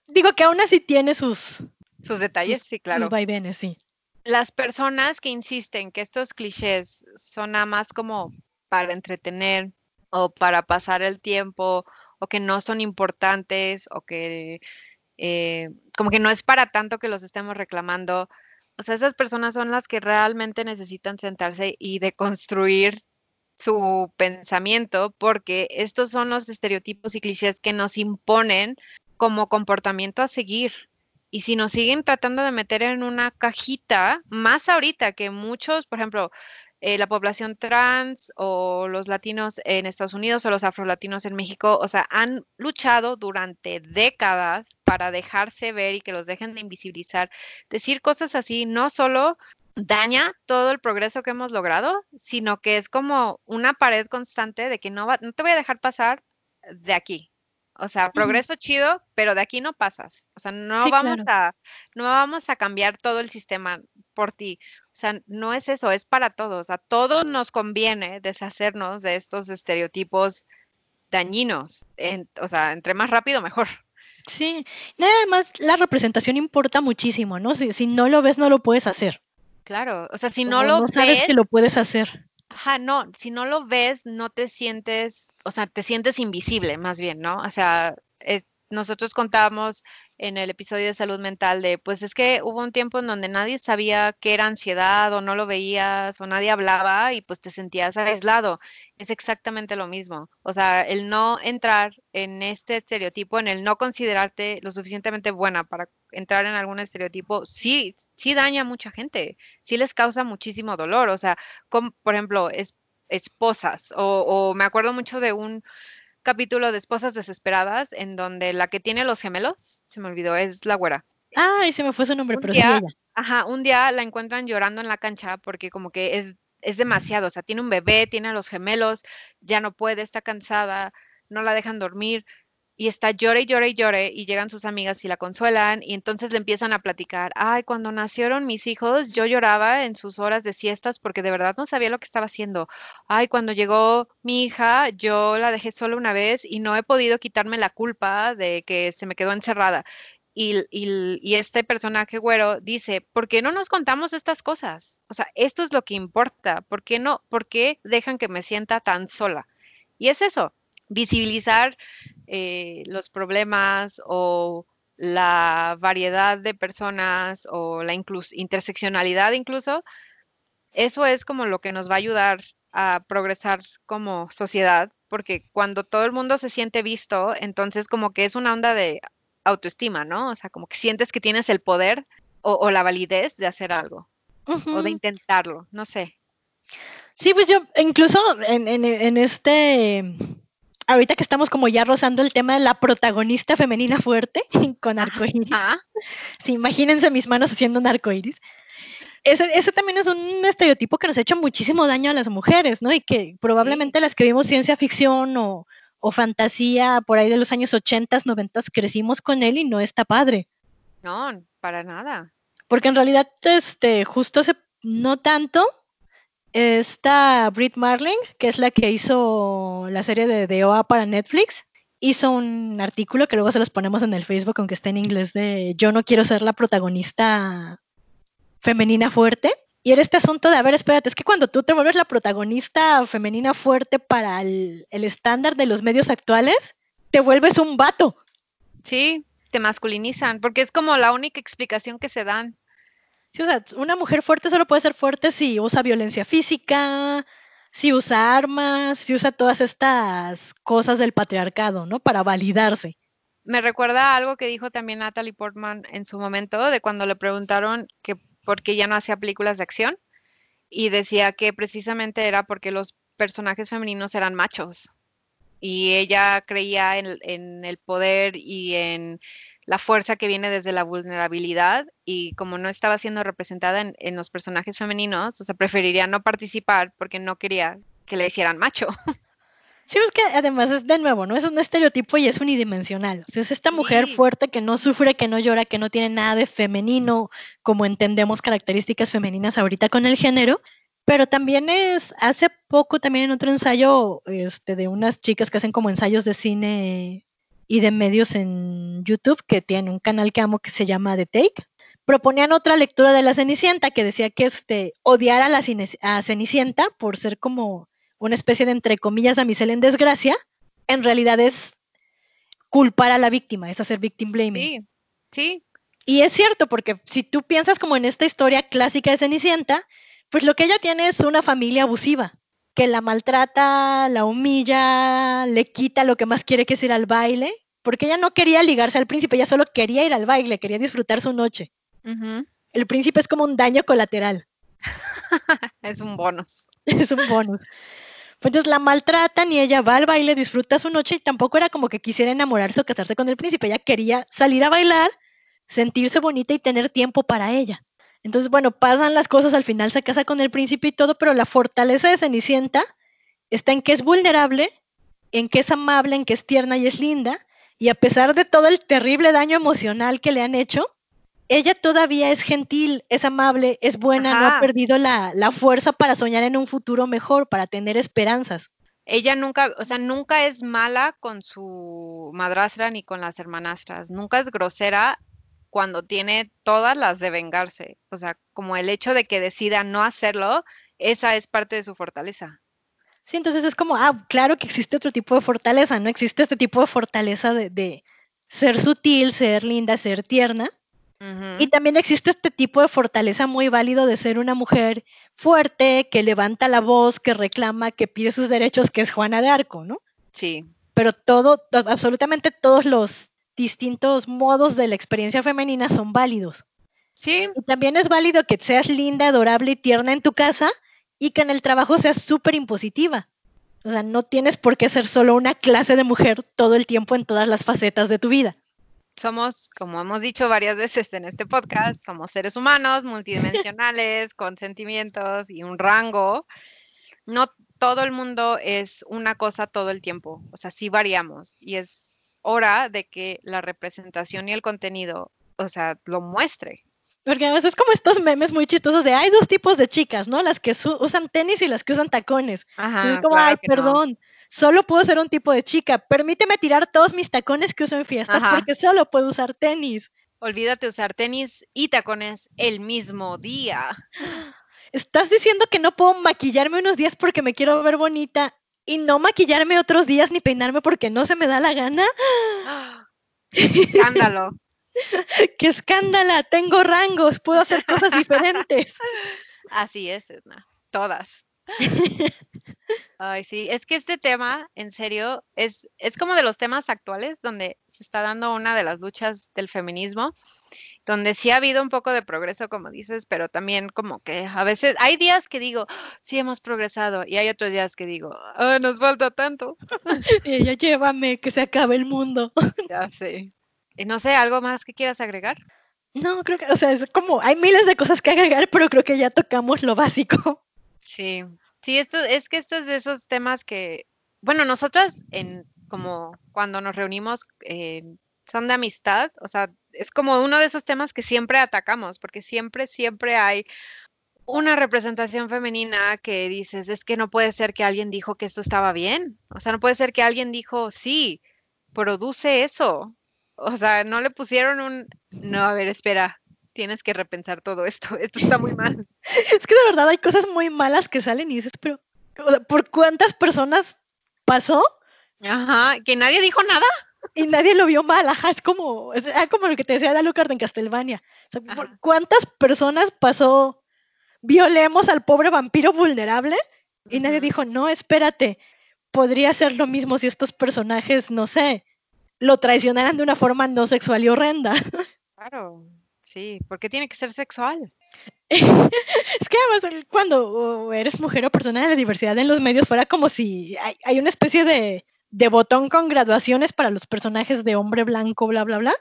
Digo que aún así tiene sus, sus detalles, sus, sí, sus claro. vaivenes, sí. Las personas que insisten que estos clichés son nada más como para entretener o para pasar el tiempo o que no son importantes o que eh, como que no es para tanto que los estemos reclamando. O sea, esas personas son las que realmente necesitan sentarse y deconstruir su pensamiento porque estos son los estereotipos y clichés que nos imponen como comportamiento a seguir. Y si nos siguen tratando de meter en una cajita, más ahorita que muchos, por ejemplo, eh, la población trans o los latinos en Estados Unidos o los afrolatinos en México, o sea, han luchado durante décadas para dejarse ver y que los dejen de invisibilizar. Decir cosas así no solo daña todo el progreso que hemos logrado, sino que es como una pared constante de que no, va, no te voy a dejar pasar de aquí. O sea, progreso chido, pero de aquí no pasas. O sea, no Sí, vamos claro. a, no vamos a cambiar todo el sistema por ti. O sea, no es eso, es para todos. A todos nos conviene deshacernos de estos estereotipos dañinos. En- o sea, entre más rápido, mejor. Sí, y además la representación importa muchísimo, ¿no? Si, si no lo ves, no lo puedes hacer. Claro. O sea, si no lo no sabes ves, que lo puedes hacer. Ajá, no, si no lo ves, no te sientes, o sea, te sientes invisible, más bien, ¿no? O sea, es- nosotros contábamos en el episodio de salud mental de, pues es que hubo un tiempo en donde nadie sabía qué era ansiedad o no lo veías o nadie hablaba y pues te sentías aislado. Es exactamente lo mismo. O sea, el no entrar en este estereotipo, en el no considerarte lo suficientemente buena para entrar en algún estereotipo, sí, sí daña a mucha gente, sí les causa muchísimo dolor. O sea, por ejemplo, es, esposas, o, o me acuerdo mucho de un capítulo de Esposas Desesperadas en donde la que tiene los gemelos, se me olvidó, es la güera. Ay, se me fue su nombre, Un pero sí día- ella. Ajá, un día la encuentran llorando en la cancha porque como que es, es demasiado, o sea, tiene un bebé, tiene a los gemelos, ya no puede, está cansada, no la dejan dormir y está llore y llore y llore y llegan sus amigas y la consuelan y entonces le empiezan a platicar, ay, cuando nacieron mis hijos yo lloraba en sus horas de siestas porque de verdad no sabía lo que estaba haciendo. Ay, cuando llegó mi hija yo la dejé sola una vez y no he podido quitarme la culpa de que se me quedó encerrada. Y, y- y este personaje güero dice, ¿por qué no nos contamos estas cosas? O sea, esto es lo que importa. ¿Por qué no? ¿Por qué dejan que me sienta tan sola? Y es eso, visibilizar eh, los problemas o la variedad de personas o la interseccionalidad incluso. Eso es como lo que nos va a ayudar a progresar como sociedad, porque cuando todo el mundo se siente visto, entonces como que es una onda de autoestima, ¿no? O sea, como que sientes que tienes el poder o, o la validez de hacer algo o de intentarlo, no sé. Sí, pues yo, incluso en, en- en este, ahorita que estamos como ya rozando el tema de la protagonista femenina fuerte con arcoíris. Ah, Sí, imagínense mis manos haciendo un arcoíris. Ese, ese también es un estereotipo que nos ha hecho muchísimo daño a las mujeres, ¿no? Y que probablemente las que vimos ciencia ficción o, o fantasía por ahí de los años 80, 90 crecimos con él y no está padre. no, para nada. Porque en realidad, este, justo hace no tanto, esta Brit Marling, que es la que hizo la serie de, de OA para Netflix, hizo un artículo que luego se los ponemos en el Facebook, aunque esté en inglés, de Yo no quiero ser la protagonista femenina fuerte. Y era este asunto de, a ver, espérate, es que cuando tú te vuelves la protagonista femenina fuerte para el, el estándar de los medios actuales, te vuelves un vato. Sí, te masculinizan, porque es como la única explicación que se dan. Sí, o una mujer fuerte solo puede ser fuerte si usa violencia física, si usa armas, si usa todas estas cosas del patriarcado, ¿no? Para validarse. Me recuerda algo que dijo también Natalie Portman en su momento, de cuando le preguntaron que por qué ya no hacía películas de acción, y decía que precisamente era porque los personajes femeninos eran machos, y ella creía en el poder y en la fuerza que viene desde la vulnerabilidad y como no estaba siendo representada en, en los personajes femeninos, o sea, preferiría no participar porque no quería que le hicieran macho. Sí, es que además es de nuevo, ¿no? Es un estereotipo y es unidimensional. O sea, es esta mujer fuerte que no sufre, que no llora, que no tiene nada de femenino, como entendemos características femeninas ahorita con el género. Pero también es, hace poco también en otro ensayo este, de unas chicas que hacen como ensayos de cine y de medios en YouTube, que tienen un canal que amo que se llama The Take, proponían otra lectura de la Cenicienta que decía que este, odiar a la a Cenicienta por ser como una especie de, entre comillas, damisela en desgracia, en realidad es culpar a la víctima, es hacer victim blaming. Sí, sí. Y es cierto, porque si tú piensas como en esta historia clásica de Cenicienta, pues lo que ella tiene es una familia abusiva, que la maltrata, la humilla, le quita lo que más quiere que es ir al baile, porque ella no quería ligarse al príncipe, ella solo quería ir al baile, quería disfrutar su noche. El príncipe es como un daño colateral. es un bonus. es un bonus. Entonces la maltratan y ella va al baile, disfruta su noche y tampoco era como que quisiera enamorarse o casarse con el príncipe. Ella quería salir a bailar, sentirse bonita y tener tiempo para ella. Entonces, bueno, pasan las cosas, al final se casa con el príncipe y todo, pero la fortaleza de Cenicienta está en que es vulnerable, en que es amable, en que es tierna y es linda. Y a pesar de todo el terrible daño emocional que le han hecho, ella todavía es gentil, es amable, es buena, no ha perdido la, fuerza para soñar en un futuro mejor, para tener esperanzas. Ella nunca, o sea, nunca es mala con su madrastra ni con las hermanastras, nunca es grosera cuando tiene todas las de vengarse. O sea, como el hecho de que decida no hacerlo, esa es parte de su fortaleza. Sí, entonces es como, ah, claro que existe otro tipo de fortaleza, ¿no? Existe este tipo de fortaleza de, de ser sutil, ser linda, ser tierna, y también existe este tipo de fortaleza muy válido de ser una mujer fuerte, que levanta la voz, que reclama, que pide sus derechos, que es Juana de Arco, ¿no? Sí. Pero todo, absolutamente todos los distintos modos de la experiencia femenina son válidos. Sí. Y también es válido que seas linda, adorable y tierna en tu casa y que en el trabajo seas súper impositiva. O sea, no tienes por qué ser solo una clase de mujer todo el tiempo en todas las facetas de tu vida somos, como hemos dicho varias veces en este podcast, somos seres humanos multidimensionales, con sentimientos y un rango. No todo el mundo es una cosa todo el tiempo, o sea, sí variamos y es hora de que la representación y el contenido, o sea, lo muestre. Porque a veces es como estos memes muy chistosos de hay dos tipos de chicas, ¿no? Las que usan tenis y las que usan tacones. Ajá, es como, ay, perdón solo puedo ser un tipo de chica, permíteme tirar todos mis tacones que uso en fiestas porque solo puedo usar tenis. Olvídate usar tenis y tacones el mismo día. ¿Estás diciendo que no puedo maquillarme unos días porque me quiero ver bonita y no maquillarme otros días ni peinarme porque no se me da la gana? Escándalo. ¡Qué escándala! Tengo rangos, puedo hacer cosas diferentes. Así es, Edna. Todas. Ay, sí, es que este tema, en serio, es, es como de los temas actuales donde se está dando una de las luchas del feminismo, donde sí ha habido un poco de progreso, como dices, pero también como que a veces hay días que digo, sí hemos progresado, y hay otros días que digo, oh, nos falta tanto. y ella, llévame, que se acabe el mundo. ya sé. Y no sé, ¿algo más que quieras agregar? No, creo que, o sea, es como, hay miles de cosas que agregar, pero creo que ya tocamos lo básico. Sí, sí, esto es que esto es de esos temas que, bueno, nosotras en como cuando nos reunimos eh, son de amistad, o sea, es como uno de esos temas que siempre atacamos, porque siempre, siempre hay una representación femenina que dices, es que no puede ser que alguien dijo que esto estaba bien, o sea, no puede ser que alguien dijo, sí, produce eso, o sea, no le pusieron un, no, a ver, espera, tienes que repensar todo esto, esto está muy mal. es que de verdad hay cosas muy malas que salen y dices, pero ¿por cuántas personas pasó? Ajá, que nadie dijo nada. Y nadie lo vio mal, ajá, es como, es como lo que te decía Alucard en Castlevania. ¿por ¿Cuántas personas pasó? Violemos al pobre vampiro vulnerable y nadie dijo, no, espérate, podría ser lo mismo si estos personajes, no sé, lo traicionaran de una forma no sexual y horrenda. Claro. Sí, ¿por qué tiene que ser sexual? es que además cuando eres mujer o persona de la diversidad en los medios fuera como si hay, una especie de, botón con graduaciones para los personajes de hombre blanco, bla, bla, bla.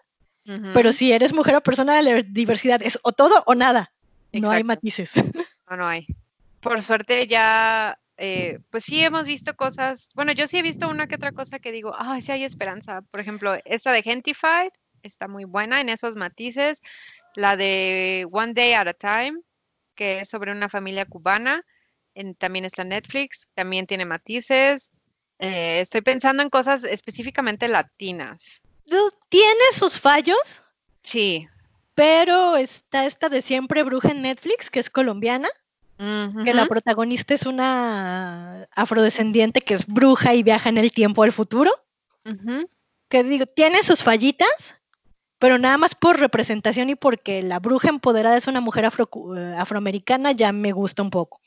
Pero si eres mujer o persona de la diversidad, es o todo o nada. No hay matices. No, no hay. Por suerte ya, eh, pues sí hemos visto cosas, bueno, yo sí he visto una que otra cosa que digo, ay, sí hay esperanza. Por ejemplo, esta de Gentified está muy buena en esos matices. La de One Day at a Time, que es sobre una familia cubana, también está en Netflix, también tiene matices. Eh, estoy pensando en cosas específicamente latinas. Tiene sus fallos. Sí. Pero está esta de siempre bruja en Netflix, que es colombiana. Que la protagonista es una afrodescendiente que es bruja y viaja en el tiempo al futuro. Que digo, tiene sus fallitas, pero nada más por representación y porque la bruja empoderada es una mujer eh, afroamericana, ya me gusta un poco.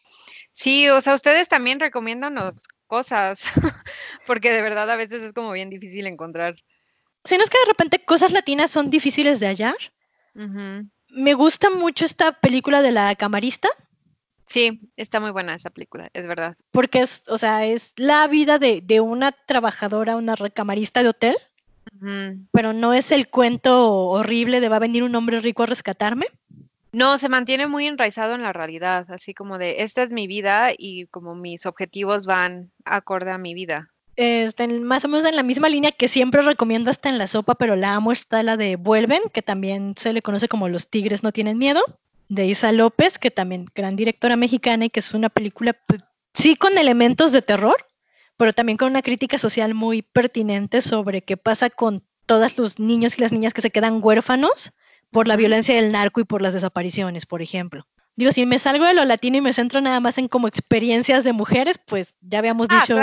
Sí, o sea, ustedes también recomiendan cosas, porque de verdad a veces es como bien difícil encontrar. Si no es que de repente cosas latinas son difíciles de hallar. Me gusta mucho esta película de la camarista. Sí, está muy buena esa película, es verdad. Porque es, o sea, es la vida de, una trabajadora, una recamarista de hotel. Pero no es el cuento horrible de va a venir un hombre rico a rescatarme. No, se mantiene muy enraizado en la realidad, así como de esta es mi vida y como mis objetivos van acorde a mi vida. Está más o menos en la misma línea que siempre recomiendo hasta en la sopa, pero la amo está la de Vuelven, que también se le conoce como Los Tigres no tienen miedo, de Isa López, que también gran directora mexicana y que es una película, pues, sí con elementos de terror, pero también con una crítica social muy pertinente sobre qué pasa con todos los niños y las niñas que se quedan huérfanos por la violencia del narco y por las desapariciones, por ejemplo. Digo, si me salgo de lo latino y me centro nada más en como experiencias de mujeres, pues ya habíamos ah, dicho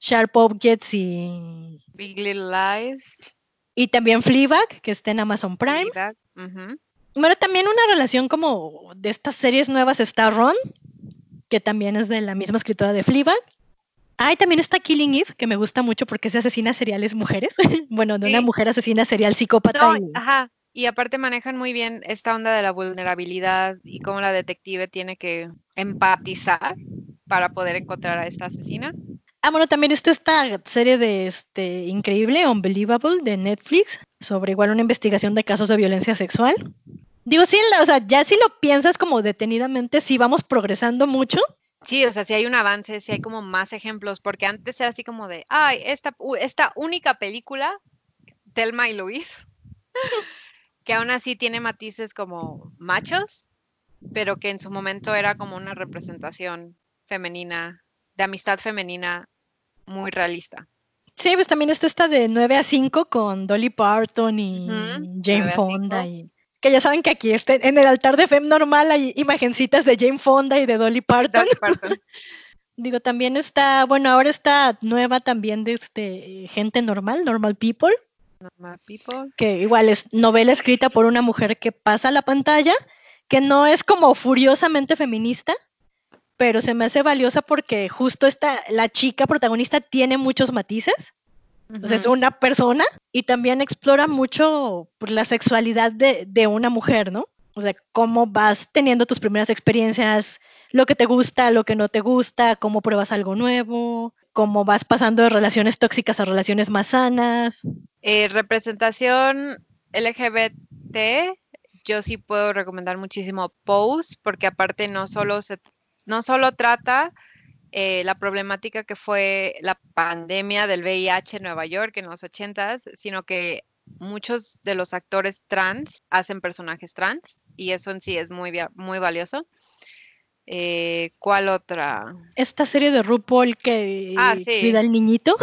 Sharp Objects y Big Little Lies. Y también Fleabag, que está en Amazon Prime. Bueno, también una relación como de estas series nuevas está Ron, que también es de la misma escritora de Fleabag. Ah, y también está Killing Eve, que me gusta mucho porque se asesina seriales mujeres. bueno, de una mujer asesina serial psicópata. Ajá, y aparte manejan muy bien esta onda de la vulnerabilidad y cómo la detective tiene que empatizar para poder encontrar a esta asesina. Ah, bueno, también está esta serie de este increíble, Unbelievable, de Netflix, sobre igual una investigación de casos de violencia sexual. Digo, sí, o sea, ya si lo piensas como detenidamente, sí vamos progresando mucho. Sí, o sea, sí hay un avance, sí hay como más ejemplos, porque antes era así como de, ay, esta, esta única película, Telma y Luis, que aún así tiene matices como machos, pero que en su momento era como una representación femenina, de amistad femenina muy realista. Sí, pues también está esta de 9 a 5 con Dolly Parton y Jane Fonda. Y, que ya saben que aquí este, en el altar de Fem normal hay imagencitas de Jane Fonda y de Dolly Parton. Digo, también está, bueno, ahora está nueva también de este gente normal, normal people. Que igual es novela escrita por una mujer que pasa a la pantalla, que no es como furiosamente feminista, pero se me hace valiosa porque justo esta, la chica protagonista tiene muchos matices. es una persona y también explora mucho pues, la sexualidad de, de, una mujer, ¿no? O sea, cómo vas teniendo tus primeras experiencias, lo que te gusta, lo que no te gusta, cómo pruebas algo nuevo, cómo vas pasando de relaciones tóxicas a relaciones más sanas. Eh, representación LGBT, yo sí puedo recomendar muchísimo Pose, porque aparte no solo, se, no solo trata eh, la problemática que fue la pandemia del VIH en Nueva York en los 80 sino que muchos de los actores trans hacen personajes trans y eso en sí es muy, muy valioso. Eh, ¿Cuál otra? Esta serie de RuPaul que ah, cuida al niñito.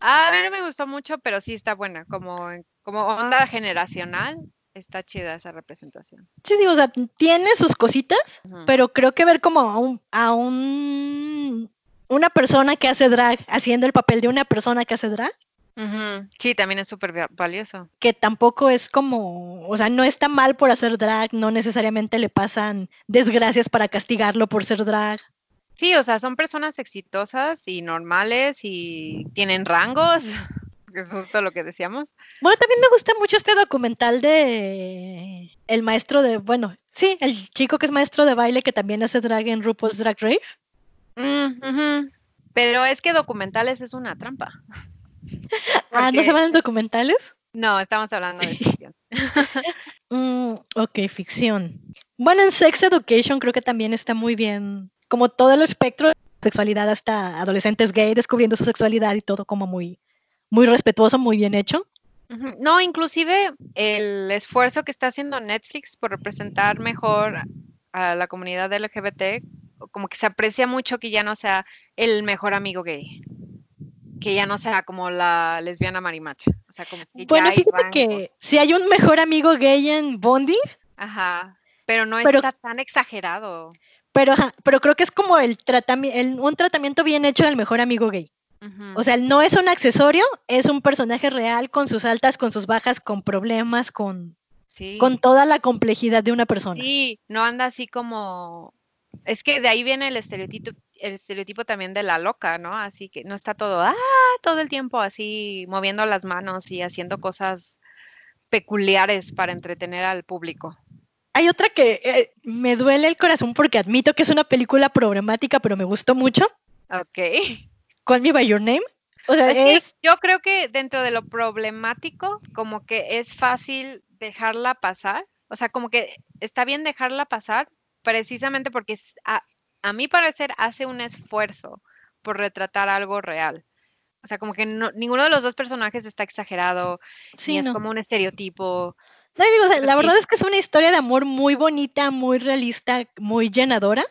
Ah, a mí no me gustó mucho, pero sí está buena, como, como onda generacional. Está chida esa representación. Sí, digo, o sea, tiene sus cositas, pero creo que ver como a un, a un una persona que hace drag haciendo el papel de una persona que hace drag Sí, también es súper valioso. Que tampoco es como, o sea, no está mal por hacer drag, no necesariamente le pasan desgracias para castigarlo por ser drag. Sí, o sea, son personas exitosas y normales y tienen rangos, que es justo lo que decíamos. Bueno, también me gusta mucho este documental de el maestro de, bueno, sí, el chico que es maestro de baile que también hace drag en RuPaul's Drag Race. Mm, Pero es que documentales es una trampa. Ah, ¿no se van en documentales? No, estamos hablando de ficción. Mm, ok, ficción. Bueno, en Sex Education creo que también está muy bien, como todo el espectro de sexualidad hasta adolescentes gay descubriendo su sexualidad y todo como muy, muy respetuoso, muy bien hecho. No, inclusive el esfuerzo que está haciendo Netflix por representar mejor a la comunidad LGBT, como que se aprecia mucho que ya no sea el mejor amigo gay, que ya no sea como la lesbiana marimacha. O sea, como que bueno, fíjate que si hay un mejor amigo gay en Bondi. Ajá, pero no está tan exagerado. Pero, pero creo que es como el, tratamiento, un tratamiento bien hecho del mejor amigo gay. O sea, no es un accesorio, es un personaje real con sus altas, con sus bajas, con problemas, con, con toda la complejidad de una persona. Sí, no anda así como... Es que de ahí viene el estereotipo, el estereotipo también de la loca, ¿no? Así que no está todo, ah, todo el tiempo así moviendo las manos y haciendo cosas peculiares para entretener al público. Hay otra que eh, me duele el corazón porque admito que es una película problemática, pero me gustó mucho. Ok. Call Me By Your Name. O sea, es, yo creo que dentro de lo problemático, como que es fácil dejarla pasar. O sea, como que está bien dejarla pasar precisamente porque a, mi parecer hace un esfuerzo por retratar algo real. O sea, como que ninguno de los dos personajes está exagerado, sí, ni es como un estereotipo. No, digo, la verdad es que es una historia de amor muy bonita, muy realista, muy llenadora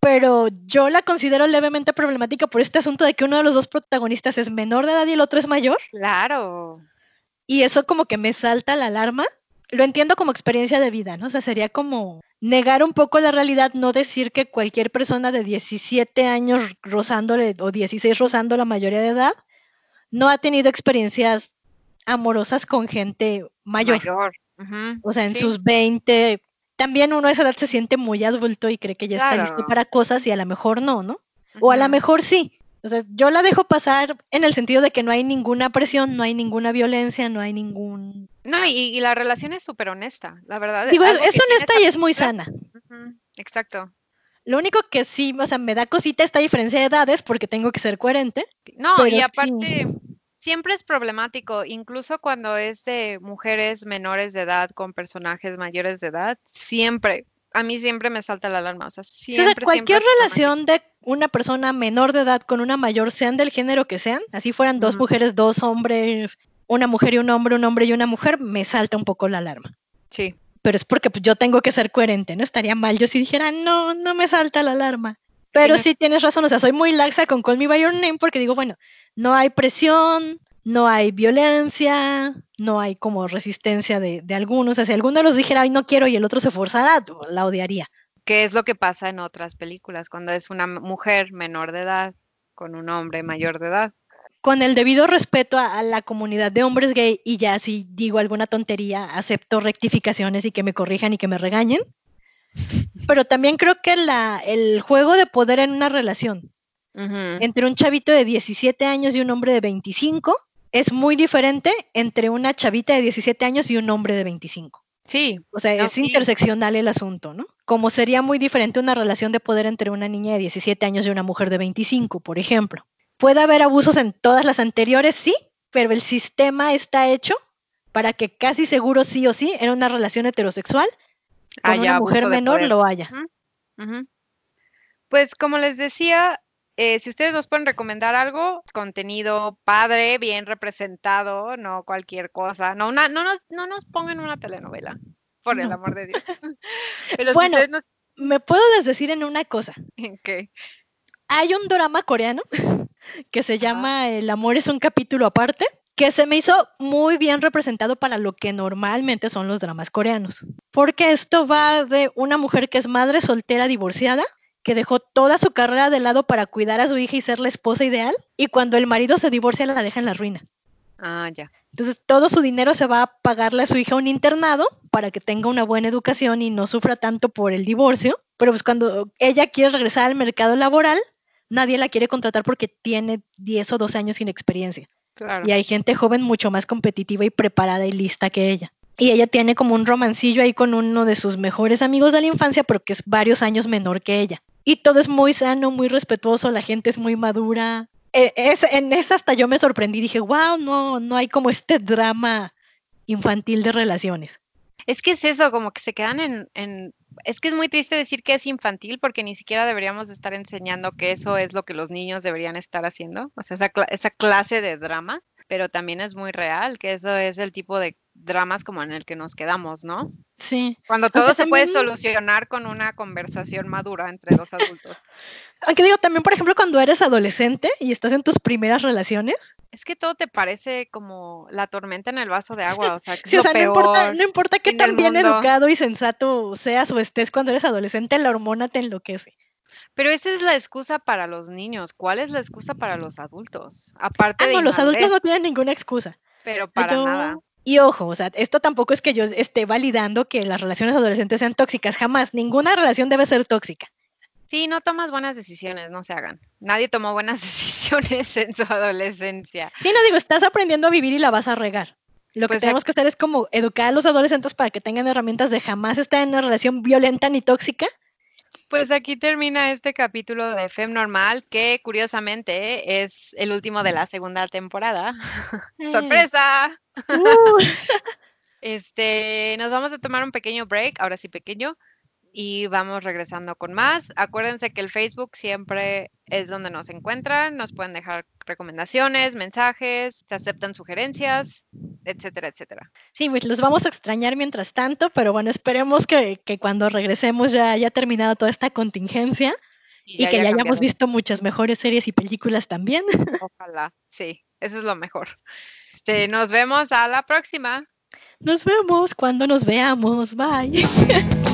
pero yo la considero levemente problemática por este asunto de que uno de los dos protagonistas es menor de edad y el otro es mayor. Claro. Y eso como que me salta la alarma. Lo entiendo como experiencia de vida, ¿no? O sea, sería como negar un poco la realidad, no decir que cualquier persona de 17 años rozándole o 16 rozando la mayoría de edad no ha tenido experiencias amorosas con gente mayor. Mayor. O sea, en sus 20, también uno a esa edad se siente muy adulto y cree que ya está listo para cosas y a lo mejor no, ¿no? O a lo mejor sí. O sea, yo la dejo pasar en el sentido de que no hay ninguna presión, no hay ninguna violencia, no hay ningún... No, y, la relación es súper honesta, la verdad. Digo, es, honesta y es muy sana. Exacto. Lo único que sí, o sea, me da cosita esta diferencia de edades porque tengo que ser coherente. No, y aparte, siempre es problemático, incluso cuando es de mujeres menores de edad con personajes mayores de edad, siempre, a mí siempre me salta la alarma. O sea, siempre, cualquier relación de una persona menor de edad con una mayor, sean del género que sean, así fueran dos mujeres, dos hombres, una mujer y un hombre, un hombre y una mujer, me salta un poco la alarma. Sí. Pero es porque pues, yo tengo que ser coherente, ¿no? Estaría mal yo si dijera, no, no me salta la alarma. Pero sí, tienes razón, o sea, soy muy laxa con Call Me By Your Name porque digo, bueno, no hay presión, no hay violencia, no hay como resistencia de, algunos. O sea, si alguno de los dijera, ay, no quiero, y el otro se forzara, la odiaría. ¿Qué es lo que pasa en otras películas cuando es una mujer menor de edad con un hombre mayor de edad? Con el debido respeto a, la comunidad de hombres gay, y ya si digo alguna tontería, acepto rectificaciones y que me corrijan y que me regañen. Pero también creo que la, el juego de poder en una relación entre un chavito de 17 años y un hombre de 25 es muy diferente entre una chavita de 17 años y un hombre de 25. Sí. O sea, es interseccional el asunto, ¿no? Como sería muy diferente una relación de poder entre una niña de 17 años y una mujer de 25, por ejemplo. Puede haber abusos en todas las anteriores, sí, pero el sistema está hecho para que casi seguro sí o sí en una relación heterosexual con una mujer menor lo haya. Pues como les decía, eh, si ustedes nos pueden recomendar algo, contenido padre, bien representado, no cualquier cosa, no, una, no, nos, no nos pongan una telenovela, por el amor de Dios. bueno, me puedo desdecir en una cosa. ¿En qué? Hay un drama coreano que se llama El amor es un capítulo aparte, que se me hizo muy bien representado para lo que normalmente son los dramas coreanos. Porque esto va de una mujer que es madre soltera divorciada que dejó toda su carrera de lado para cuidar a su hija y ser la esposa ideal, y cuando el marido se divorcia la deja en la ruina. Ah, ya. Entonces todo su dinero se va a pagarle a su hija un internado para que tenga una buena educación y no sufra tanto por el divorcio. Pero pues cuando ella quiere regresar al mercado laboral, nadie la quiere contratar porque tiene 10 o 12 años sin experiencia. Y hay gente joven mucho más competitiva y preparada y lista que ella. Y ella tiene como un romancillo ahí con uno de sus mejores amigos de la infancia, pero que es varios años menor que ella. Y todo es muy sano, muy respetuoso, la gente es muy madura. e, es, en esa hasta yo me sorprendí, dije, wow, no, no hay como este drama infantil de relaciones. Es que es eso, como que se quedan en, es que es muy triste decir que es infantil porque ni siquiera deberíamos estar enseñando que eso es lo que los niños deberían estar haciendo, o sea, esa, esa clase de drama, pero también es muy real, que eso es el tipo de dramas como en el que nos quedamos, ¿no? Sí. Cuando todo se puede solucionar con una conversación madura entre dos adultos. Aunque digo, también, por ejemplo, cuando eres adolescente y estás en tus primeras relaciones. Es que todo te parece como la tormenta en el vaso de agua. O sea, sí, o sea no, importa, no importa qué tan bien educado y sensato seas o estés cuando eres adolescente, la hormona te enloquece. Pero esa es la excusa para los niños. ¿Cuál es la excusa para los adultos? Aparte ah, no, los adultos no tienen ninguna excusa. Pero para nada. Y ojo, o sea, esto tampoco es que yo esté validando que las relaciones adolescentes sean tóxicas, jamás. Ninguna relación debe ser tóxica. Sí, no tomas buenas decisiones, no se hagan. Nadie tomó buenas decisiones en su adolescencia. Sí, no digo, estás aprendiendo a vivir y la vas a regar. Lo que pues tenemos que hacer es como educar a los adolescentes para que tengan herramientas de jamás estar en una relación violenta ni tóxica. Pues aquí termina este capítulo de Fem Normal, que curiosamente es el último de la segunda temporada. Eh. ¡Sorpresa! Uh. Este, nos vamos a tomar un pequeño break, ahora sí pequeño, y vamos regresando con más. Acuérdense que el Facebook siempre es donde nos encuentran, nos pueden dejar recomendaciones, mensajes, se aceptan sugerencias, etcétera, etcétera. Sí, pues los vamos a extrañar mientras tanto, pero bueno, esperemos que, cuando regresemos ya haya terminado toda esta contingencia y, que ya hayamos visto muchas mejores series y películas también. Ojalá, sí, eso es lo mejor. Este, nos vemos a la próxima. Nos vemos cuando nos veamos. Bye.